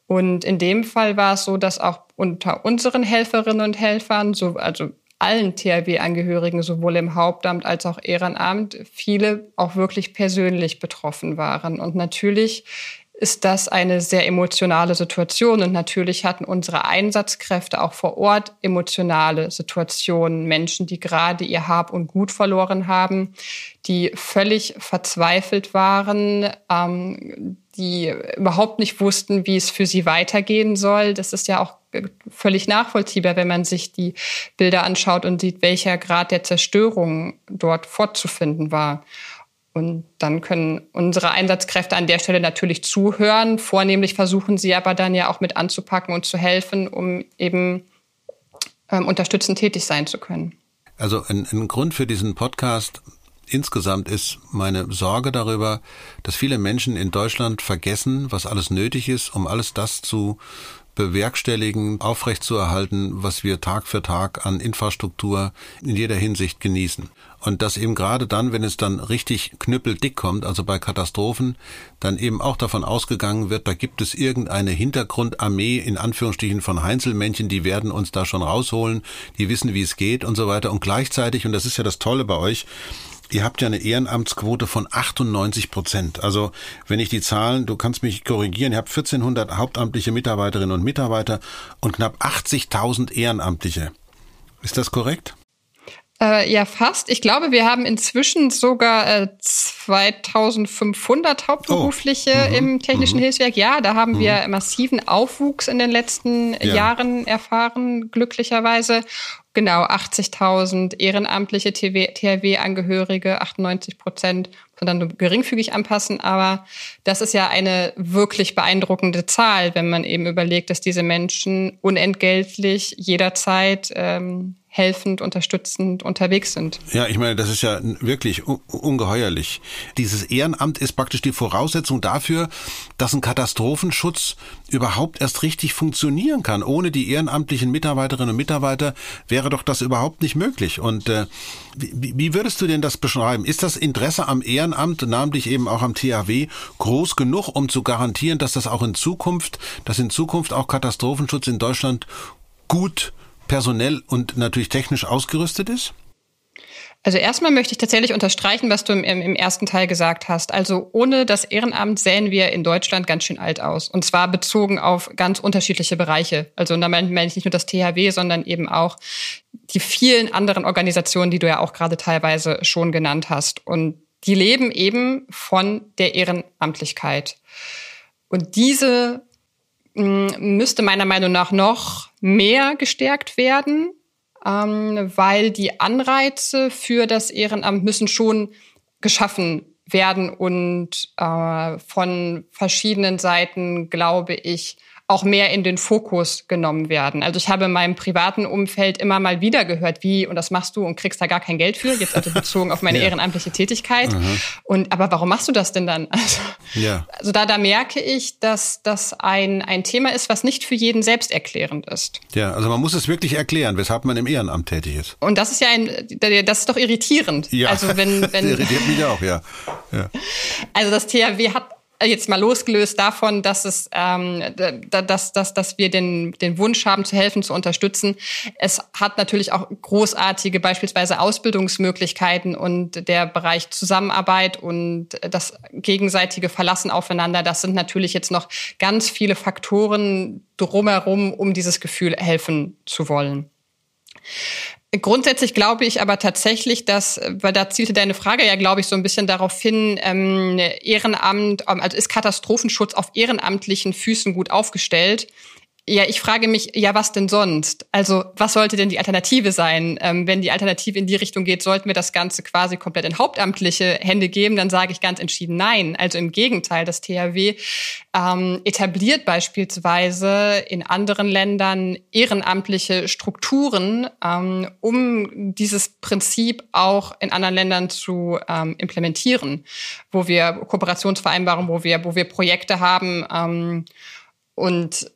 A: Und in dem Fall war es so, dass auch unter unseren Helferinnen und Helfern, so, also allen THW-Angehörigen, sowohl im Hauptamt als auch Ehrenamt, viele auch wirklich persönlich betroffen waren. Und natürlich ist das eine sehr emotionale Situation. Und natürlich hatten unsere Einsatzkräfte auch vor Ort emotionale Situationen. Menschen, die gerade ihr Hab und Gut verloren haben, die völlig verzweifelt waren, ähm, die überhaupt nicht wussten, wie es für sie weitergehen soll. Das ist ja auch völlig nachvollziehbar, wenn man sich die Bilder anschaut und sieht, welcher Grad der Zerstörung dort fortzufinden war. Und dann können unsere Einsatzkräfte an der Stelle natürlich zuhören. Vornehmlich versuchen sie aber dann ja auch mit anzupacken und zu helfen, um eben ähm, unterstützend tätig sein zu können.
B: Also ein, ein Grund für diesen Podcast insgesamt ist meine Sorge darüber, dass viele Menschen in Deutschland vergessen, was alles nötig ist, um alles das zu bewerkstelligen, aufrechtzuerhalten, was wir Tag für Tag an Infrastruktur in jeder Hinsicht genießen. Und dass eben gerade dann, wenn es dann richtig knüppeldick kommt, also bei Katastrophen, dann eben auch davon ausgegangen wird, da gibt es irgendeine Hintergrundarmee in Anführungsstrichen von Heinzelmännchen, die werden uns da schon rausholen, die wissen, wie es geht und so weiter. Und gleichzeitig, und das ist ja das Tolle bei euch, Ihr habt ja eine Ehrenamtsquote von 98 Prozent. Also wenn ich die Zahlen, du kannst mich korrigieren, ihr habt 1400 hauptamtliche Mitarbeiterinnen und Mitarbeiter und knapp 80.000 Ehrenamtliche. Ist das korrekt?
A: Äh, ja, fast. Ich glaube, wir haben inzwischen sogar äh, 2500 Hauptberufliche oh. mhm. im Technischen mhm. Hilfswerk. Ja, da haben mhm. wir massiven Aufwuchs in den letzten ja. Jahren erfahren, glücklicherweise. genau 80.000 ehrenamtliche THW-Angehörige, 98 Prozent nur geringfügig anpassen. Aber das ist ja eine wirklich beeindruckende Zahl, wenn man eben überlegt, dass diese Menschen unentgeltlich jederzeit ähm, helfend, unterstützend unterwegs sind.
B: Ja, ich meine, das ist ja wirklich ungeheuerlich. Dieses Ehrenamt ist praktisch die Voraussetzung dafür, dass ein Katastrophenschutz überhaupt erst richtig funktionieren kann. Ohne die ehrenamtlichen Mitarbeiterinnen und Mitarbeiter wäre doch das überhaupt nicht möglich. Und äh, wie, wie würdest du denn das beschreiben? Ist das Interesse am Ehrenamt, namentlich eben auch am THW, groß genug, um zu garantieren, dass das auch in Zukunft, dass in Zukunft auch Katastrophenschutz in Deutschland gut personell und natürlich technisch ausgerüstet ist?
A: Also erstmal möchte ich tatsächlich unterstreichen, was du im, im, ersten Teil gesagt hast. Also ohne das Ehrenamt sähen wir in Deutschland ganz schön alt aus. Und zwar bezogen auf ganz unterschiedliche Bereiche. Also da meine ich nicht nur das THW, sondern eben auch die vielen anderen Organisationen, die du ja auch gerade teilweise schon genannt hast. Und die leben eben von der Ehrenamtlichkeit. Und diese müsste meiner Meinung nach noch mehr gestärkt werden, ähm, weil die Anreize für das Ehrenamt müssen schon geschaffen werden und äh, von verschiedenen Seiten, glaube ich, auch mehr in den Fokus genommen werden. Also ich habe in meinem privaten Umfeld immer mal wieder gehört, wie, und das machst du und kriegst da gar kein Geld für, jetzt also bezogen auf meine ja. ehrenamtliche Tätigkeit. Mhm. Und aber warum machst du das denn dann? Also, ja. also da, da merke ich, dass das ein, ein Thema ist, was nicht für jeden selbsterklärend ist.
B: Ja, also man muss es wirklich erklären, weshalb man im Ehrenamt tätig ist.
A: Und das ist ja ein, das ist doch irritierend.
B: Ja,
A: also wenn, wenn,
B: das irritiert mich auch, ja. ja.
A: Also das THW hat jetzt mal losgelöst davon, dass es, ähm, dass, dass, dass wir den, den Wunsch haben, zu helfen, zu unterstützen. Es hat natürlich auch großartige beispielsweise Ausbildungsmöglichkeiten und der Bereich Zusammenarbeit und das gegenseitige Verlassen aufeinander. Das sind natürlich jetzt noch ganz viele Faktoren drumherum, um dieses Gefühl helfen zu wollen. Grundsätzlich glaube ich aber tatsächlich, dass, weil da zielte deine Frage ja, glaube ich, so ein bisschen darauf hin, ähm, Ehrenamt, also ist Katastrophenschutz auf ehrenamtlichen Füßen gut aufgestellt? Ja, ich frage mich, ja, was denn sonst? Also, was sollte denn die Alternative sein? Ähm, wenn die Alternative in die Richtung geht, sollten wir das Ganze quasi komplett in hauptamtliche Hände geben, dann sage ich ganz entschieden nein. Also im Gegenteil, das THW ähm, etabliert beispielsweise in anderen Ländern ehrenamtliche Strukturen, ähm, um dieses Prinzip auch in anderen Ländern zu ähm, implementieren, wo wir Kooperationsvereinbarungen, wo wir, wo wir Projekte haben ähm, und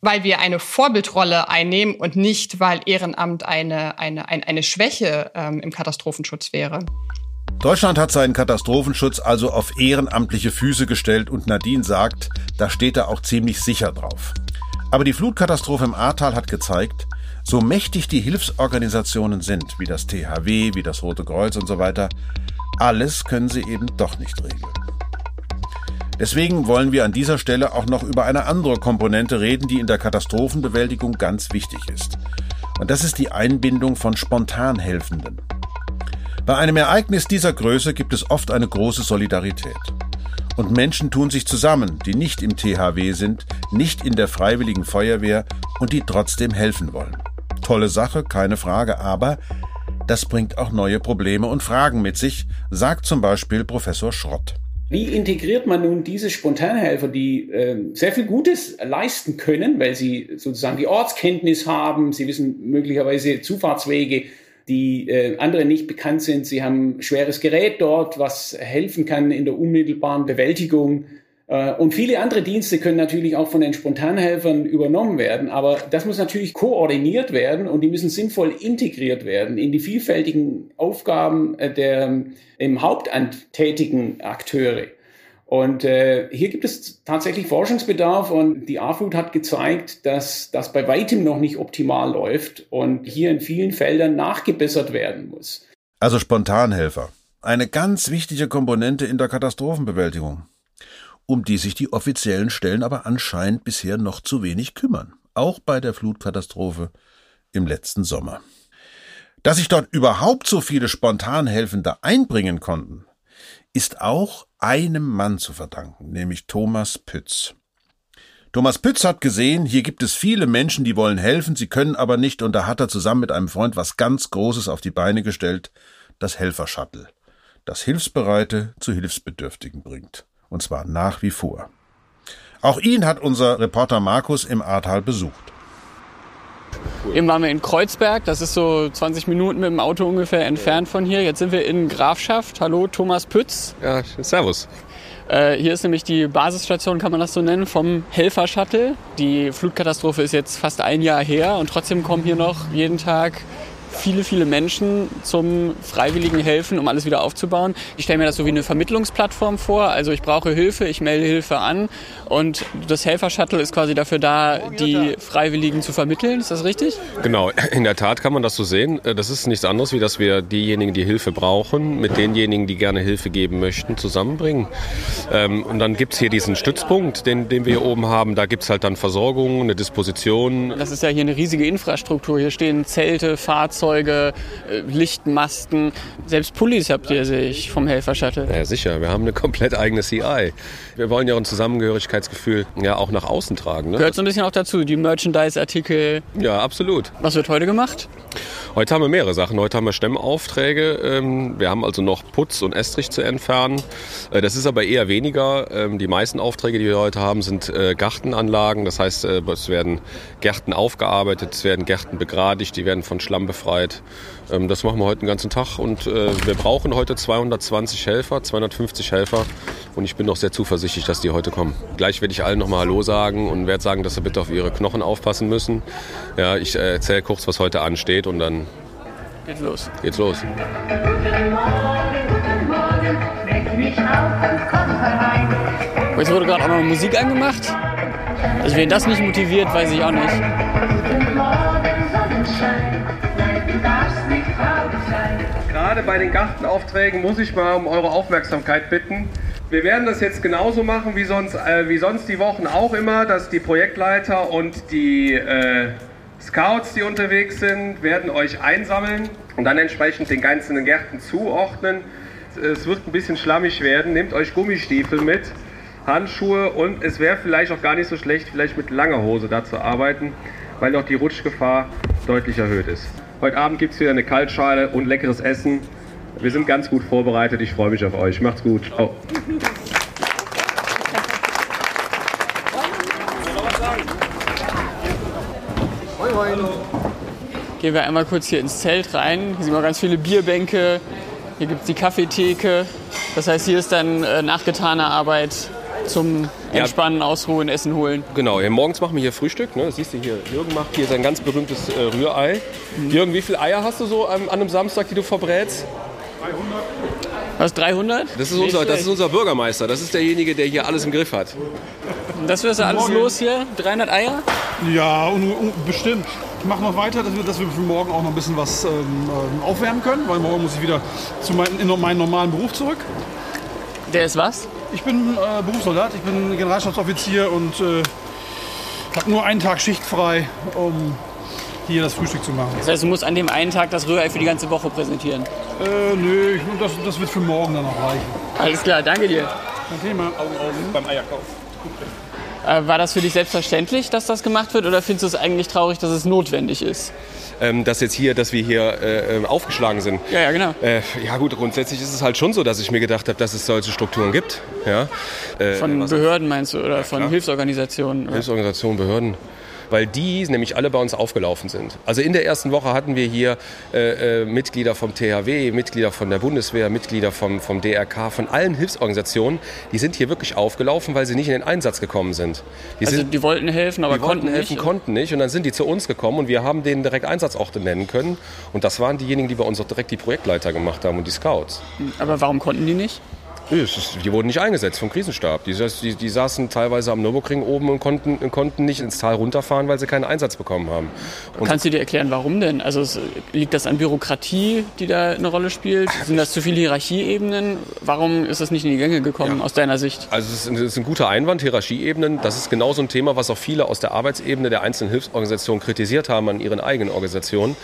A: weil wir eine Vorbildrolle einnehmen und nicht, weil Ehrenamt eine, eine, eine, Schwäche ähm, im Katastrophenschutz wäre.
B: Deutschland hat seinen Katastrophenschutz also auf ehrenamtliche Füße gestellt und Nadine sagt, da steht er auch ziemlich sicher drauf. Aber die Flutkatastrophe im Ahrtal hat gezeigt, so mächtig die Hilfsorganisationen sind, wie das THW, wie das Rote Kreuz und so weiter, alles können sie eben doch nicht regeln. Deswegen wollen wir an dieser Stelle auch noch über eine andere Komponente reden, die in der Katastrophenbewältigung ganz wichtig ist. Und das ist die Einbindung von Spontanhelfenden. Bei einem Ereignis dieser Größe gibt es oft eine große Solidarität. Und Menschen tun sich zusammen, die nicht im THW sind, nicht in der freiwilligen Feuerwehr und die trotzdem helfen wollen. Tolle Sache, keine Frage, aber das bringt auch neue Probleme und Fragen mit sich, sagt zum Beispiel Professor Schrott.
C: Wie integriert man nun diese Spontanhelfer, die äh, sehr viel Gutes leisten können, weil sie sozusagen die Ortskenntnis haben, sie wissen möglicherweise Zufahrtswege, die äh, andere nicht bekannt sind, sie haben schweres Gerät dort, was helfen kann in der unmittelbaren Bewältigung und viele andere Dienste können natürlich auch von den Spontanhelfern übernommen werden, aber das muss natürlich koordiniert werden und die müssen sinnvoll integriert werden in die vielfältigen Aufgaben äh, der im Hauptamt tätigen Akteure. Und äh, hier gibt es tatsächlich Forschungsbedarf und die AFUD hat gezeigt, dass das bei weitem noch nicht optimal läuft und hier in vielen Feldern nachgebessert werden muss.
B: Also Spontanhelfer. Eine ganz wichtige Komponente in der Katastrophenbewältigung um die sich die offiziellen Stellen aber anscheinend bisher noch zu wenig kümmern, auch bei der Flutkatastrophe im letzten Sommer. Dass sich dort überhaupt so viele Spontanhelfende einbringen konnten, ist auch einem Mann zu verdanken, nämlich Thomas Pütz. Thomas Pütz hat gesehen, hier gibt es viele Menschen, die wollen helfen, sie können aber nicht, und da hat er zusammen mit einem Freund was ganz Großes auf die Beine gestellt, das Helfershuttle, das Hilfsbereite zu Hilfsbedürftigen bringt. Und zwar nach wie vor. Auch ihn hat unser Reporter Markus im Ahrtal besucht.
D: Eben waren wir in Kreuzberg, das ist so 20 Minuten mit dem Auto ungefähr entfernt von hier. Jetzt sind wir in Grafschaft. Hallo, Thomas Pütz.
F: Ja, servus.
D: Äh, hier ist nämlich die Basisstation, kann man das so nennen, vom Helfer-Shuttle. Die Flutkatastrophe ist jetzt fast ein Jahr her und trotzdem kommen hier noch jeden Tag viele, viele Menschen zum freiwilligen Helfen, um alles wieder aufzubauen. Ich stelle mir das so wie eine Vermittlungsplattform vor. Also ich brauche Hilfe, ich melde Hilfe an und das Helfer-Shuttle ist quasi dafür da, die Freiwilligen zu vermitteln. Ist das richtig?
F: Genau, in der Tat kann man das so sehen. Das ist nichts anderes, wie dass wir diejenigen, die Hilfe brauchen, mit denjenigen, die gerne Hilfe geben möchten, zusammenbringen. Ähm, und dann gibt es hier diesen Stützpunkt, den, den wir hier oben haben. Da gibt es halt dann Versorgung, eine Disposition.
D: Das ist ja hier eine riesige Infrastruktur. Hier stehen Zelte, Fahrzeuge. Fahrzeuge, äh, Lichtmasten, selbst Pullis habt ihr, sehe ich, vom Helfer-Shuttle.
F: Ja, sicher. Wir haben eine komplett eigene CI. Wir wollen ja ein Zusammengehörigkeitsgefühl ja auch nach außen tragen. Ne?
D: Gehört so ein bisschen auch dazu, die Merchandise-Artikel.
F: Ja, absolut.
D: Was wird heute gemacht?
F: Heute haben wir mehrere Sachen. Heute haben wir Stemmaufträge. Ähm, wir haben also noch Putz und Estrich zu entfernen. Äh, das ist aber eher weniger. Ähm, die meisten Aufträge, die wir heute haben, sind äh, Gartenanlagen. Das heißt, es werden Gärten aufgearbeitet, es werden Gärten begradigt, die werden von Schlamm befreit bereit. Ähm, das machen wir heute den ganzen Tag und äh, wir brauchen heute 220 Helfer, 250 Helfer und ich bin noch sehr zuversichtlich, dass die heute kommen. Gleich werde ich allen nochmal Hallo sagen und werde sagen, dass sie bitte auf ihre Knochen aufpassen müssen. Ja, ich äh, erzähle kurz, was heute ansteht und dann
D: geht's los.
F: Geht's los.
G: Guten Morgen, guten Morgen, weck mich auf und komm herein.
D: Jetzt wurde gerade auch noch Musik angemacht. Also wen das nicht motiviert, weiß ich auch nicht.
G: Guten Morgen, Sonnenschein.
H: Gerade bei den Gartenaufträgen muss ich mal um eure Aufmerksamkeit bitten. Wir werden das jetzt genauso machen wie sonst, äh, wie sonst die Wochen auch immer, dass die Projektleiter und die äh, Scouts, die unterwegs sind, werden euch einsammeln und dann entsprechend den ganzen Gärten zuordnen. Es wird ein bisschen schlammig werden. Nehmt euch Gummistiefel mit, Handschuhe und es wäre vielleicht auch gar nicht so schlecht, vielleicht mit langer Hose da zu arbeiten, weil auch die Rutschgefahr deutlich erhöht ist. Heute Abend gibt es wieder eine Kaltschale und leckeres Essen. Wir sind ganz gut vorbereitet. Ich freue mich auf euch. Macht's gut. Ciao.
D: Gehen wir einmal kurz hier ins Zelt rein. Hier sehen wir ganz viele Bierbänke. Hier gibt es die Kaffeetheke. Das heißt, hier ist dann äh, nachgetane Arbeit zum Entspannen, Ausruhen, Essen holen.
F: Genau, ja, morgens machen wir hier Frühstück. Ne? Das siehst du hier, Jürgen macht hier sein ganz berühmtes äh, Rührei. Mhm. Jürgen, wie viele Eier hast du so an, an einem Samstag, die du verbrätst?
D: 300. Was, 300?
F: Das ist, unser, das ist unser Bürgermeister. Das ist derjenige, der hier alles im Griff hat.
D: Das wird ja alles morgen. los hier? 300 Eier?
I: Ja, un, un, bestimmt. Ich mache noch weiter, dass wir, dass wir für morgen auch noch ein bisschen was ähm, ähm aufwärmen können, weil morgen muss ich wieder zu mein, in meinen normalen Beruf zurück.
D: Der ist was?
I: Ich bin äh, Berufssoldat, ich bin Generalstabsoffizier und äh, habe nur einen Tag Schicht frei, um hier das Frühstück zu machen.
D: Das heißt, du musst an dem einen Tag das Rührei für die ganze Woche präsentieren?
I: Äh, nö, das, das wird für morgen dann auch reichen.
D: Alles klar, danke dir.
I: Kein Thema. Augen, Augen beim Eierkauf.
D: Äh, war das für dich selbstverständlich, dass das gemacht wird oder findest du es eigentlich traurig, dass es notwendig ist?
F: Ähm, dass jetzt hier, dass wir hier äh, ähm, aufgeschlagen sind.
D: Ja, ja, genau.
F: Äh, ja gut, grundsätzlich ist es halt schon so, dass ich mir gedacht habe, dass es solche Strukturen gibt. Ja?
D: Äh, von Behörden meinst du oder von Hilfsorganisationen?
F: Hilfsorganisationen, Behörden weil die nämlich alle bei uns aufgelaufen sind. Also in der ersten Woche hatten wir hier äh, äh, Mitglieder vom THW, Mitglieder von der Bundeswehr, Mitglieder vom, vom DRK, von allen Hilfsorganisationen. Die sind hier wirklich aufgelaufen, weil sie nicht in den Einsatz gekommen sind.
D: Die also sind, die wollten helfen, aber
F: die
D: konnten
F: wollten helfen,
D: nicht.
F: konnten nicht. Und dann sind die zu uns gekommen und wir haben denen direkt Einsatzorte nennen können. Und das waren diejenigen, die bei uns auch direkt die Projektleiter gemacht haben und die Scouts.
D: Aber warum konnten die nicht?
F: Die wurden nicht eingesetzt vom Krisenstab. Die, die, die saßen teilweise am Nürburgring oben und konnten, konnten nicht ins Tal runterfahren, weil sie keinen Einsatz bekommen haben.
D: Und Kannst du dir erklären, warum denn? Also liegt das an Bürokratie, die da eine Rolle spielt? Sind das zu viele Hierarchieebenen? Warum ist das nicht in die Gänge gekommen ja. aus deiner Sicht?
F: Also es ist, ein, es ist ein guter Einwand, Hierarchieebenen. Das ist genau so ein Thema, was auch viele aus der Arbeitsebene der einzelnen Hilfsorganisationen kritisiert haben an ihren eigenen Organisationen,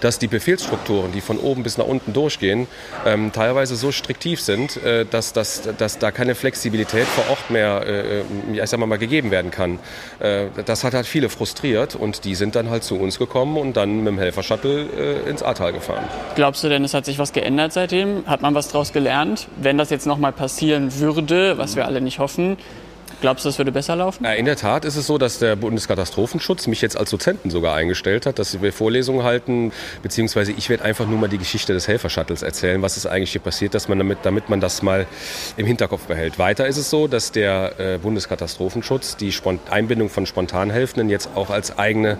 F: dass die Befehlsstrukturen, die von oben bis nach unten durchgehen, ähm, teilweise so striktiv sind, äh, dass dass, dass, dass da keine Flexibilität vor Ort mehr, äh, ja, ich sag mal, mal gegeben werden kann. Äh, das hat halt viele frustriert und die sind dann halt zu uns gekommen und dann mit dem Helfer-Shuttle äh, ins Ahrtal gefahren.
D: Glaubst du denn, es hat sich was geändert seitdem? Hat man was daraus gelernt? Wenn das jetzt nochmal passieren würde, was wir alle nicht hoffen, Glaubst du, das würde besser laufen?
F: In der Tat ist es so, dass der Bundeskatastrophenschutz mich jetzt als Dozenten sogar eingestellt hat, dass wir Vorlesungen halten, beziehungsweise ich werde einfach nur mal die Geschichte des Helfershuttles erzählen, was ist eigentlich hier passiert, dass man damit, damit man das mal im Hinterkopf behält. Weiter ist es so, dass der äh, Bundeskatastrophenschutz die Einbindung von Spontanhelfenden jetzt auch als, eigene,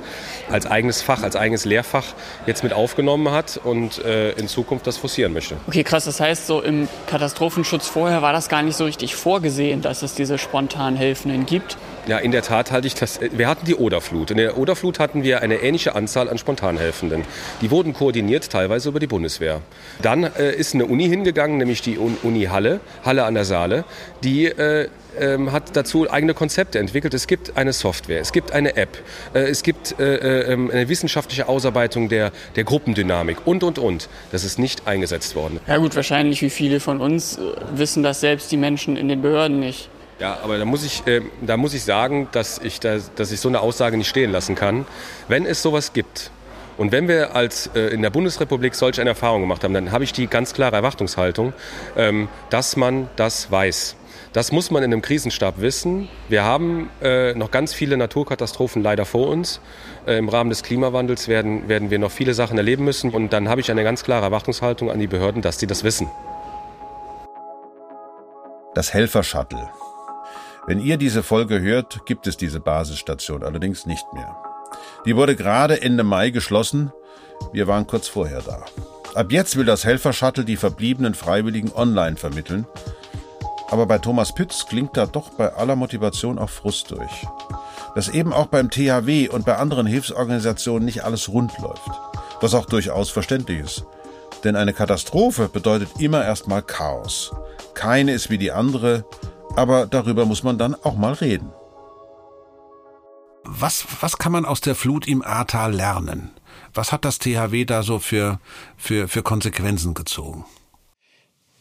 F: als eigenes Fach, als eigenes Lehrfach jetzt mit aufgenommen hat und äh, in Zukunft das forcieren möchte.
D: Okay, krass. Das heißt, so im Katastrophenschutz vorher war das gar nicht so richtig vorgesehen, dass es diese spontan Helfenden gibt.
F: Ja, in der Tat halte ich das. Wir hatten die Oderflut. In der Oderflut hatten wir eine ähnliche Anzahl an Spontanhelfenden. Die wurden koordiniert, teilweise über die Bundeswehr. Dann äh, ist eine Uni hingegangen, nämlich die Uni Halle, Halle an der Saale, die äh, ähm, hat dazu eigene Konzepte entwickelt. Es gibt eine Software, es gibt eine App, äh, es gibt äh, äh, eine wissenschaftliche Ausarbeitung der, der Gruppendynamik und, und, und. Das ist nicht eingesetzt worden.
D: Ja gut, wahrscheinlich wie viele von uns äh, wissen das selbst die Menschen in den Behörden nicht.
F: Ja, aber da muss ich, äh, da muss ich sagen, dass ich, da, dass ich so eine Aussage nicht stehen lassen kann. Wenn es sowas gibt und wenn wir als äh, in der Bundesrepublik solch eine Erfahrung gemacht haben, dann habe ich die ganz klare Erwartungshaltung, ähm, dass man das weiß. Das muss man in einem Krisenstab wissen. Wir haben äh, noch ganz viele Naturkatastrophen leider vor uns. Äh, Im Rahmen des Klimawandels werden, werden wir noch viele Sachen erleben müssen. Und dann habe ich eine ganz klare Erwartungshaltung an die Behörden, dass sie das wissen.
B: Das Helfer-Shuttle. Wenn ihr diese Folge hört, gibt es diese Basisstation allerdings nicht mehr. Die wurde gerade Ende Mai geschlossen. Wir waren kurz vorher da. Ab jetzt will das Helfer-Shuttle die verbliebenen Freiwilligen online vermitteln. Aber bei Thomas Pütz klingt da doch bei aller Motivation auch Frust durch. Dass eben auch beim THW und bei anderen Hilfsorganisationen nicht alles rund läuft. Was auch durchaus verständlich ist. Denn eine Katastrophe bedeutet immer erstmal Chaos. Keine ist wie die andere aber darüber muss man dann auch mal reden. Was, was kann man aus der Flut im Ahrtal lernen? Was hat das THW da so für, für, für Konsequenzen gezogen?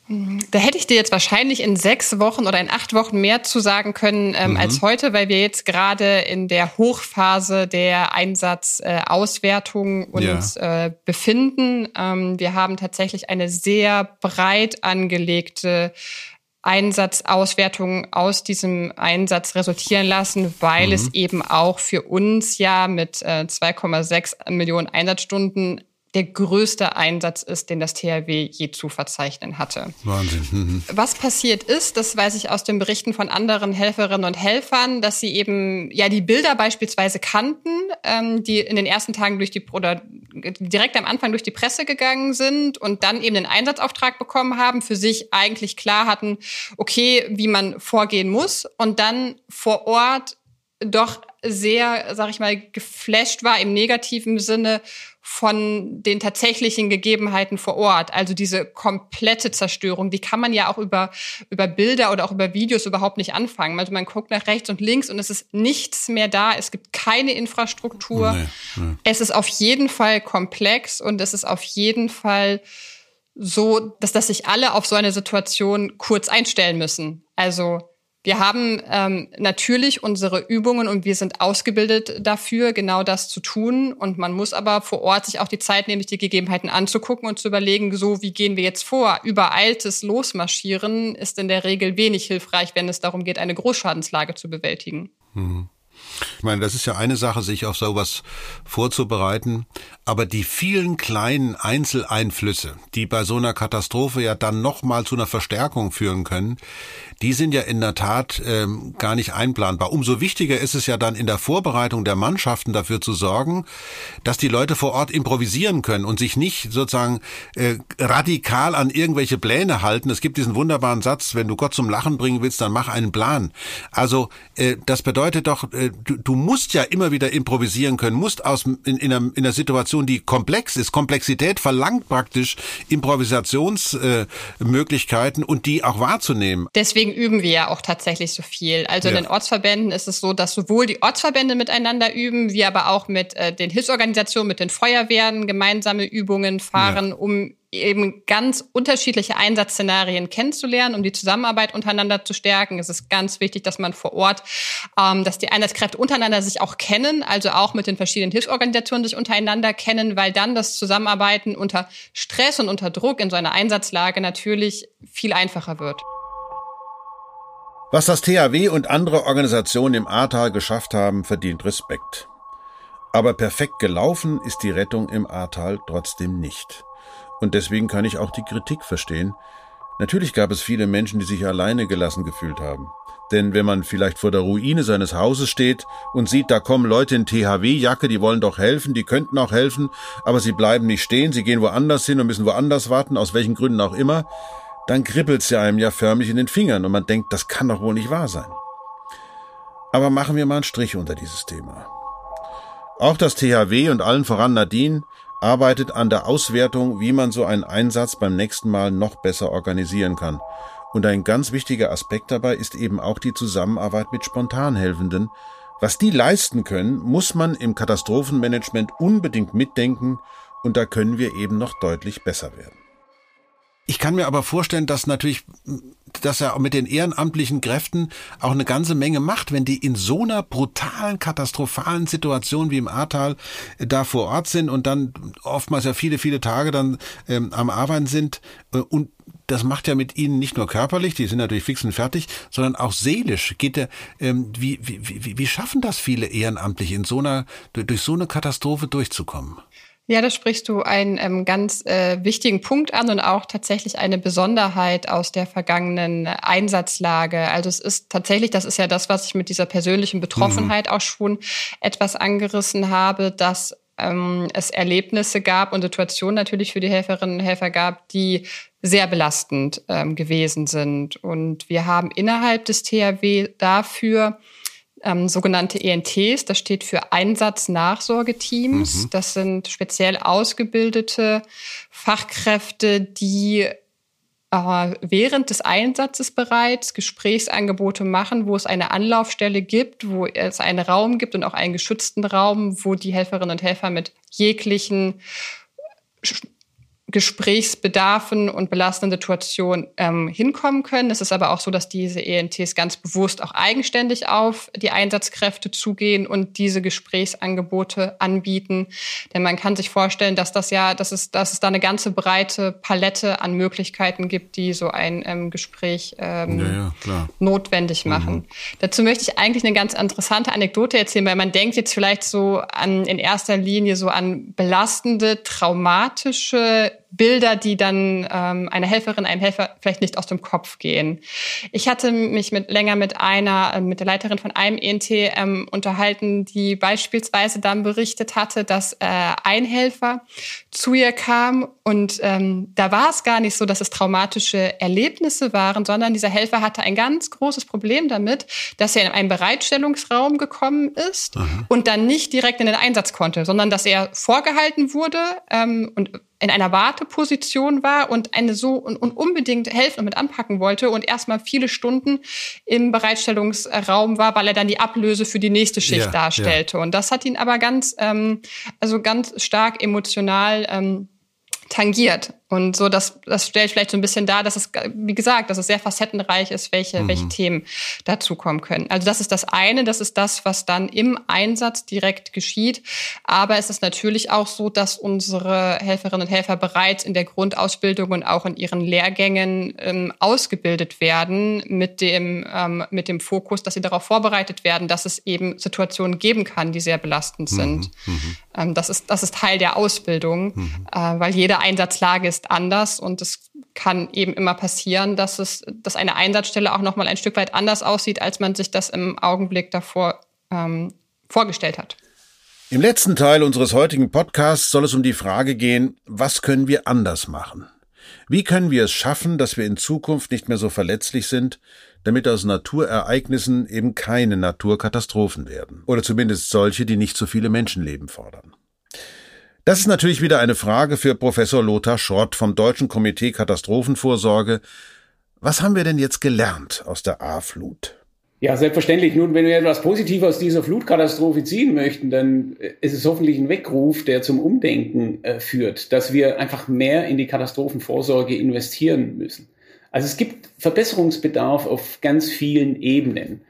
A: Da hätte ich dir jetzt wahrscheinlich in sechs Wochen oder in acht Wochen mehr zu sagen können ähm, mhm. als heute, weil wir jetzt gerade in der Hochphase der Einsatzauswertung äh, uns ja. äh, befinden. Ähm, wir haben tatsächlich eine sehr breit angelegte Einsatzauswertungen aus diesem Einsatz resultieren lassen, weil mhm. es eben auch für uns ja mit äh, 2,6 Millionen Einsatzstunden der größte Einsatz ist, den das THW je zu verzeichnen hatte.
B: Wahnsinn. Mhm.
A: Was passiert ist, das weiß ich aus den Berichten von anderen Helferinnen und Helfern, dass sie eben ja die Bilder beispielsweise kannten, ähm, die in den ersten Tagen durch die oder direkt am Anfang durch die Presse gegangen sind und dann eben den Einsatzauftrag bekommen haben, für sich eigentlich klar hatten, okay, wie man vorgehen muss und dann vor Ort doch sehr, sag ich mal, geflasht war im negativen Sinne von den tatsächlichen Gegebenheiten vor Ort. Also diese komplette Zerstörung, die kann man ja auch über, über Bilder oder auch über Videos überhaupt nicht anfangen. Also man guckt nach rechts und links und es ist nichts mehr da. Es gibt keine Infrastruktur. Nee, nee. Es ist auf jeden Fall komplex und es ist auf jeden Fall so, dass, dass sich alle auf so eine Situation kurz einstellen müssen. Also wir haben ähm, natürlich unsere Übungen und wir sind ausgebildet dafür, genau das zu tun. Und man muss aber vor Ort sich auch die Zeit nehmen, sich die Gegebenheiten anzugucken und zu überlegen, so wie gehen wir jetzt vor. Übereiltes Losmarschieren ist in der Regel wenig hilfreich, wenn es darum geht, eine Großschadenslage zu bewältigen.
B: Mhm. Ich meine, das ist ja eine Sache, sich auf sowas vorzubereiten, aber die vielen kleinen Einzeleinflüsse, die bei so einer Katastrophe ja dann nochmal zu einer Verstärkung führen können, die sind ja in der Tat ähm, gar nicht einplanbar. Umso wichtiger ist es ja dann in der Vorbereitung der Mannschaften dafür zu sorgen, dass die Leute vor Ort improvisieren können und sich nicht sozusagen äh, radikal an irgendwelche Pläne halten. Es gibt diesen wunderbaren Satz, wenn du Gott zum Lachen bringen willst, dann mach einen Plan. Also äh, das bedeutet doch, äh, du, du musst ja immer wieder improvisieren können, musst aus in, in, einer, in einer Situation, die komplex ist. Komplexität verlangt praktisch Improvisationsmöglichkeiten äh, und die auch wahrzunehmen.
A: Deswegen deswegen üben wir ja auch tatsächlich so viel. Also ja. in den Ortsverbänden ist es so, dass sowohl die Ortsverbände miteinander üben, wie aber auch mit äh, den Hilfsorganisationen, mit den Feuerwehren gemeinsame Übungen fahren, ja. um eben ganz unterschiedliche Einsatzszenarien kennenzulernen, um die Zusammenarbeit untereinander zu stärken. Es ist ganz wichtig, dass man vor Ort, ähm, dass die Einsatzkräfte untereinander sich auch kennen, also auch mit den verschiedenen Hilfsorganisationen sich untereinander kennen, weil dann das Zusammenarbeiten unter Stress und unter Druck in so einer Einsatzlage natürlich viel einfacher wird.
B: Was das THW und andere Organisationen im Ahrtal geschafft haben, verdient Respekt. Aber perfekt gelaufen ist die Rettung im Ahrtal trotzdem nicht. Und deswegen kann ich auch die Kritik verstehen. Natürlich gab es viele Menschen, die sich alleine gelassen gefühlt haben. Denn wenn man vielleicht vor der Ruine seines Hauses steht und sieht, da kommen Leute in THW-Jacke, die wollen doch helfen, die könnten auch helfen, aber sie bleiben nicht stehen, sie gehen woanders hin und müssen woanders warten, aus welchen Gründen auch immer, dann kribbelt's ja einem ja förmlich in den Fingern und man denkt, das kann doch wohl nicht wahr sein. Aber machen wir mal einen Strich unter dieses Thema. Auch das THW und allen voran Nadine arbeitet an der Auswertung, wie man so einen Einsatz beim nächsten Mal noch besser organisieren kann. Und ein ganz wichtiger Aspekt dabei ist eben auch die Zusammenarbeit mit Spontanhelfenden. Was die leisten können, muss man im Katastrophenmanagement unbedingt mitdenken und da können wir eben noch deutlich besser werden. Ich kann mir aber vorstellen, dass natürlich, dass er mit den ehrenamtlichen Kräften auch eine ganze Menge macht, wenn die in so einer brutalen, katastrophalen Situation wie im Ahrtal äh, da vor Ort sind und dann oftmals ja viele, viele Tage dann ähm, am Arbeiten sind äh, und das macht ja mit ihnen nicht nur körperlich, die sind natürlich fix und fertig, sondern auch seelisch. Geht der, ähm, wie, wie, wie, wie schaffen das viele Ehrenamtliche in so einer, durch so eine Katastrophe durchzukommen?
A: Ja, da sprichst du einen ähm, ganz äh, wichtigen Punkt an und auch tatsächlich eine Besonderheit aus der vergangenen Einsatzlage. Also es ist tatsächlich, das ist ja das, was ich mit dieser persönlichen Betroffenheit mhm. auch schon etwas angerissen habe, dass ähm, es Erlebnisse gab und Situationen natürlich für die Helferinnen und Helfer gab, die sehr belastend ähm, gewesen sind. Und wir haben innerhalb des THW dafür ähm, sogenannte ENTs, das steht für Einsatznachsorgeteams. Mhm. Das sind speziell ausgebildete Fachkräfte, die äh, während des Einsatzes bereits Gesprächsangebote machen, wo es eine Anlaufstelle gibt, wo es einen Raum gibt und auch einen geschützten Raum, wo die Helferinnen und Helfer mit jeglichen Gesprächsbedarfen und belastenden Situationen ähm, hinkommen können. Es ist aber auch so, dass diese ENTs ganz bewusst auch eigenständig auf die Einsatzkräfte zugehen und diese Gesprächsangebote anbieten. Denn man kann sich vorstellen, dass das ja, dass es, dass es da eine ganze breite Palette an Möglichkeiten gibt, die so ein ähm, Gespräch ähm, ja, ja, notwendig mhm. machen. Mhm. Dazu möchte ich eigentlich eine ganz interessante Anekdote erzählen, weil man denkt jetzt vielleicht so an in erster Linie so an belastende, traumatische Bilder, die dann ähm, einer Helferin, einem Helfer vielleicht nicht aus dem Kopf gehen. Ich hatte mich mit, länger mit einer, äh, mit der Leiterin von einem ENT ähm, unterhalten, die beispielsweise dann berichtet hatte, dass äh, ein Helfer zu ihr kam und ähm, da war es gar nicht so, dass es traumatische Erlebnisse waren, sondern dieser Helfer hatte ein ganz großes Problem damit, dass er in einen Bereitstellungsraum gekommen ist Aha. und dann nicht direkt in den Einsatz konnte, sondern dass er vorgehalten wurde ähm, und in einer Warteposition war und eine so und, und unbedingt helfen und mit anpacken wollte und erstmal viele Stunden im Bereitstellungsraum war, weil er dann die Ablöse für die nächste Schicht ja, darstellte. Ja. Und das hat ihn aber ganz, ähm, also ganz stark emotional ähm, tangiert. Und so, das, das stellt vielleicht so ein bisschen dar, dass es, wie gesagt, dass es sehr facettenreich ist, welche, mhm. welche Themen dazukommen können. Also das ist das eine, das ist das, was dann im Einsatz direkt geschieht. Aber es ist natürlich auch so, dass unsere Helferinnen und Helfer bereits in der Grundausbildung und auch in ihren Lehrgängen ähm, ausgebildet werden mit dem, ähm, mit dem Fokus, dass sie darauf vorbereitet werden, dass es eben Situationen geben kann, die sehr belastend sind. Mhm. mhm. Ähm, das, ist, das ist Teil der Ausbildung, mhm. äh, weil jede Einsatzlage ist anders und es kann eben immer passieren, dass es, dass eine Einsatzstelle auch nochmal ein Stück weit anders aussieht, als man sich das im Augenblick davor ähm, vorgestellt hat.
B: Im letzten Teil unseres heutigen Podcasts soll es um die Frage gehen, was können wir anders machen? Wie können wir es schaffen, dass wir in Zukunft nicht mehr so verletzlich sind, damit aus Naturereignissen eben keine Naturkatastrophen werden? Oder zumindest solche, die nicht so viele Menschenleben fordern. Das ist natürlich wieder eine Frage für Professor Lothar Schott vom Deutschen Komitee Katastrophenvorsorge. Was haben wir denn jetzt gelernt aus der A-Flut?
C: Ja, selbstverständlich. Nun, wenn wir etwas positiv aus dieser Flutkatastrophe ziehen möchten, dann ist es hoffentlich ein Weckruf, der zum Umdenken äh, führt, dass wir einfach mehr in die Katastrophenvorsorge investieren müssen. Also es gibt Verbesserungsbedarf auf ganz vielen Ebenen.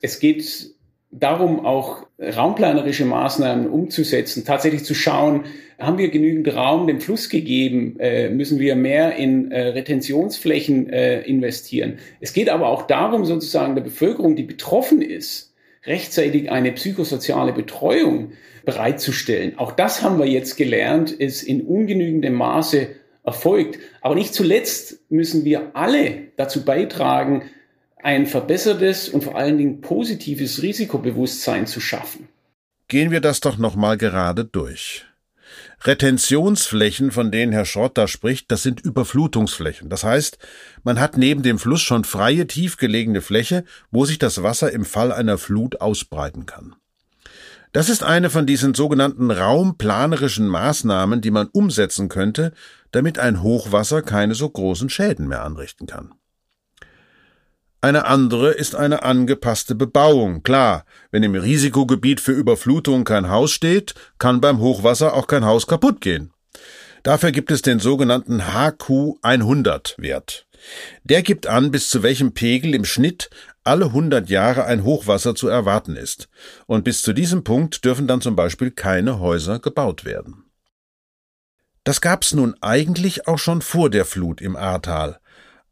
C: Es geht darum, auch raumplanerische Maßnahmen umzusetzen, tatsächlich zu schauen, haben wir genügend Raum dem Fluss gegeben, äh, müssen wir mehr in äh, Retentionsflächen äh, investieren. Es geht aber auch darum, sozusagen der Bevölkerung, die betroffen ist, rechtzeitig eine psychosoziale Betreuung bereitzustellen. Auch das haben wir jetzt gelernt, ist in ungenügendem Maße erfolgt. Aber nicht zuletzt müssen wir alle dazu beitragen, ein verbessertes und vor allen Dingen positives Risikobewusstsein zu schaffen.
B: Gehen wir das doch nochmal gerade durch. Retentionsflächen, von denen Herr Schrott da spricht, das sind Überflutungsflächen. Das heißt, man hat neben dem Fluss schon freie, tiefgelegene Fläche, wo sich das Wasser im Fall einer Flut ausbreiten kann. Das ist eine von diesen sogenannten raumplanerischen Maßnahmen, die man umsetzen könnte, damit ein Hochwasser keine so großen Schäden mehr anrichten kann. Eine andere ist eine angepasste Bebauung. Klar, wenn im Risikogebiet für Überflutung kein Haus steht, kann beim Hochwasser auch kein Haus kaputt gehen. Dafür gibt es den sogenannten HQ 100 Wert. Der gibt an, bis zu welchem Pegel im Schnitt alle 100 Jahre ein Hochwasser zu erwarten ist. Und bis zu diesem Punkt dürfen dann zum Beispiel keine Häuser gebaut werden. Das gab's nun eigentlich auch schon vor der Flut im Ahrtal.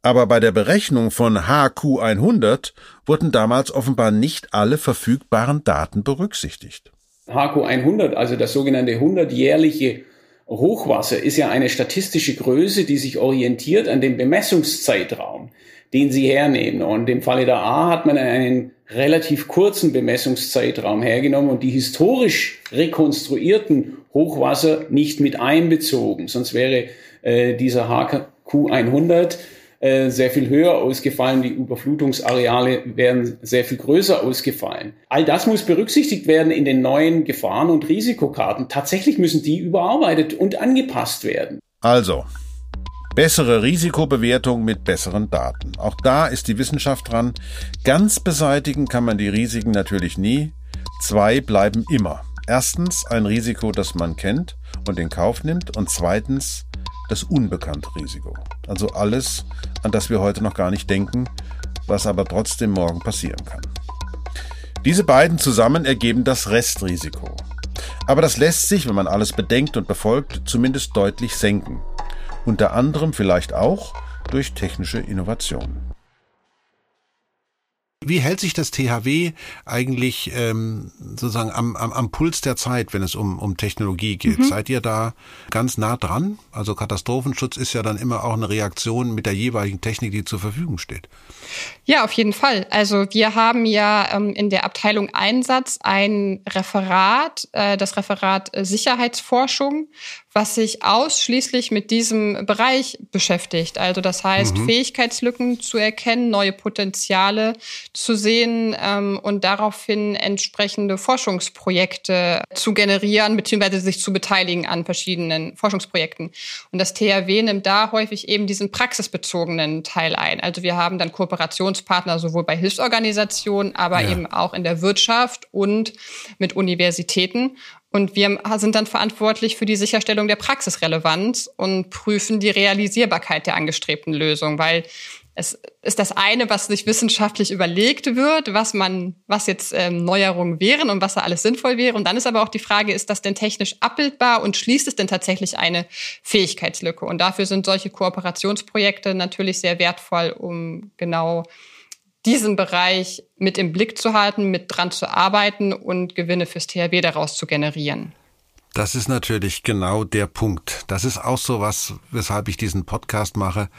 B: Aber bei der Berechnung von HQ100 wurden damals offenbar nicht alle verfügbaren Daten berücksichtigt.
C: HQ100, also das sogenannte 100-jährliche Hochwasser, ist ja eine statistische Größe, die sich orientiert an dem Bemessungszeitraum, den Sie hernehmen. Und im Falle der A hat man einen relativ kurzen Bemessungszeitraum hergenommen und die historisch rekonstruierten Hochwasser nicht mit einbezogen. Sonst wäre äh, dieser HQ100 äh, sehr viel höher ausgefallen, die Überflutungsareale wären sehr viel größer ausgefallen. All das muss berücksichtigt werden in den neuen Gefahren- und Risikokarten. Tatsächlich müssen die überarbeitet und angepasst werden.
B: Also, bessere Risikobewertung mit besseren Daten. Auch da ist die Wissenschaft dran. Ganz beseitigen kann man die Risiken natürlich nie. Zwei bleiben immer. Erstens ein Risiko, das man kennt und in Kauf nimmt und zweitens das unbekannte Risiko. Also alles, an das wir heute noch gar nicht denken, was aber trotzdem morgen passieren kann. Diese beiden zusammen ergeben das Restrisiko. Aber das lässt sich, wenn man alles bedenkt und befolgt, zumindest deutlich senken. Unter anderem vielleicht auch durch technische Innovationen. Wie hält sich das THW eigentlich ähm, sozusagen am, am, am Puls der Zeit, wenn es um, um Technologie geht? Mhm. Seid ihr da ganz nah dran? Also Katastrophenschutz ist ja dann immer auch eine Reaktion mit der jeweiligen Technik, die zur Verfügung steht.
A: Ja, auf jeden Fall. Also wir haben ja ähm, in der Abteilung Einsatz ein Referat, äh, das Referat Sicherheitsforschung, was sich ausschließlich mit diesem Bereich beschäftigt. Also das heißt, mhm. Fähigkeitslücken zu erkennen, neue Potenziale zu sehen ähm, und daraufhin entsprechende Forschungsprojekte zu generieren, beziehungsweise sich zu beteiligen an verschiedenen Forschungsprojekten. Und das THW nimmt da häufig eben diesen praxisbezogenen Teil ein. Also wir haben dann Kooperationspartner sowohl bei Hilfsorganisationen, aber ja. eben auch in der Wirtschaft und mit Universitäten. Und wir sind dann verantwortlich für die Sicherstellung der Praxisrelevanz und prüfen die Realisierbarkeit der angestrebten Lösung, weil es ist das eine, was sich wissenschaftlich überlegt wird, was man, was jetzt ähm, Neuerungen wären und was da alles sinnvoll wäre. Und dann ist aber auch die Frage, ist das denn technisch abbildbar und schließt es denn tatsächlich eine Fähigkeitslücke? Und dafür sind solche Kooperationsprojekte natürlich sehr wertvoll, um genau diesen Bereich mit im Blick zu halten, mit dran zu arbeiten und Gewinne fürs THW daraus zu generieren.
B: Das ist natürlich genau der Punkt. Das ist auch so was, weshalb ich diesen Podcast mache.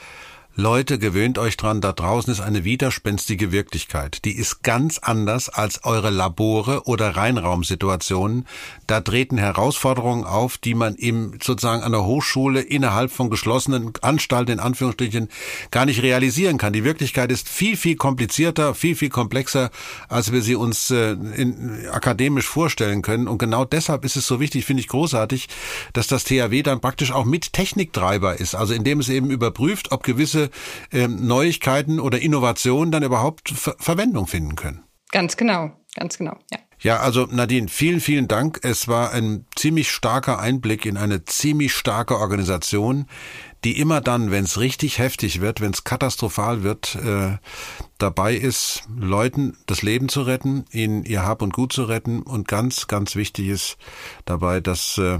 B: Leute, gewöhnt euch dran, da draußen ist eine widerspenstige Wirklichkeit. Die ist ganz anders als eure Labore oder Reinraumsituationen. Da treten Herausforderungen auf, die man im sozusagen an der Hochschule innerhalb von geschlossenen Anstalten in Anführungsstrichen gar nicht realisieren kann. Die Wirklichkeit ist viel, viel komplizierter, viel, viel komplexer, als wir sie uns äh, in, akademisch vorstellen können. Und genau deshalb ist es so wichtig, finde ich großartig, dass das THW dann praktisch auch mit Techniktreiber ist. Also indem es eben überprüft, ob gewisse ähm, Neuigkeiten oder Innovationen dann überhaupt Ver Verwendung finden können.
A: Ganz genau, ganz genau, ja.
B: Ja, also Nadine, vielen, vielen Dank. Es war ein ziemlich starker Einblick in eine ziemlich starke Organisation, die immer dann, wenn es richtig heftig wird, wenn es katastrophal wird, äh, dabei ist, Leuten das Leben zu retten, ihnen ihr Hab und Gut zu retten und ganz, ganz wichtig ist dabei, dass äh,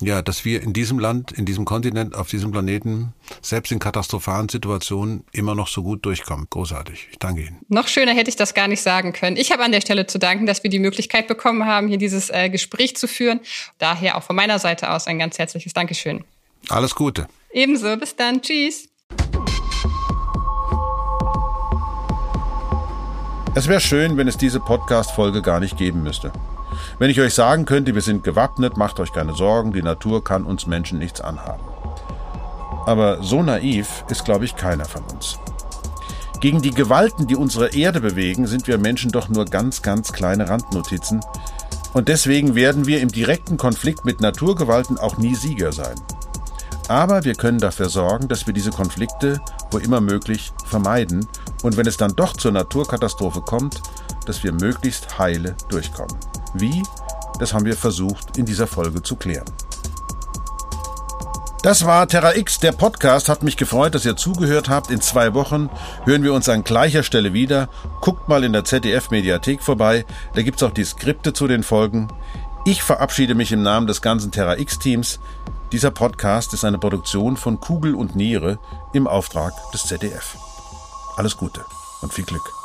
B: ja, dass wir in diesem Land, in diesem Kontinent, auf diesem Planeten, selbst in katastrophalen Situationen immer noch so gut durchkommen. Großartig. Ich danke Ihnen.
A: Noch schöner hätte ich das gar nicht sagen können. Ich habe an der Stelle zu danken, dass wir die Möglichkeit bekommen haben, hier dieses äh, Gespräch zu führen. Daher auch von meiner Seite aus ein ganz herzliches Dankeschön.
B: Alles Gute.
A: Ebenso. Bis dann. Tschüss.
B: Es wäre schön, wenn es diese Podcast-Folge gar nicht geben müsste. Wenn ich euch sagen könnte, wir sind gewappnet, macht euch keine Sorgen, die Natur kann uns Menschen nichts anhaben. Aber so naiv ist, glaube ich, keiner von uns. Gegen die Gewalten, die unsere Erde bewegen, sind wir Menschen doch nur ganz, ganz kleine Randnotizen. Und deswegen werden wir im direkten Konflikt mit Naturgewalten auch nie Sieger sein. Aber wir können dafür sorgen, dass wir diese Konflikte, wo immer möglich, vermeiden und wenn es dann doch zur Naturkatastrophe kommt, dass wir möglichst heile durchkommen. Wie? Das haben wir versucht in dieser Folge zu klären. Das war Terra X, der Podcast. Hat mich gefreut, dass ihr zugehört habt. In zwei Wochen hören wir uns an gleicher Stelle wieder. Guckt mal in der ZDF-Mediathek vorbei. Da gibt's auch die Skripte zu den Folgen. Ich verabschiede mich im Namen des ganzen Terra X-Teams. Dieser Podcast ist eine Produktion von Kugel und Niere im Auftrag des ZDF. Alles Gute und viel Glück.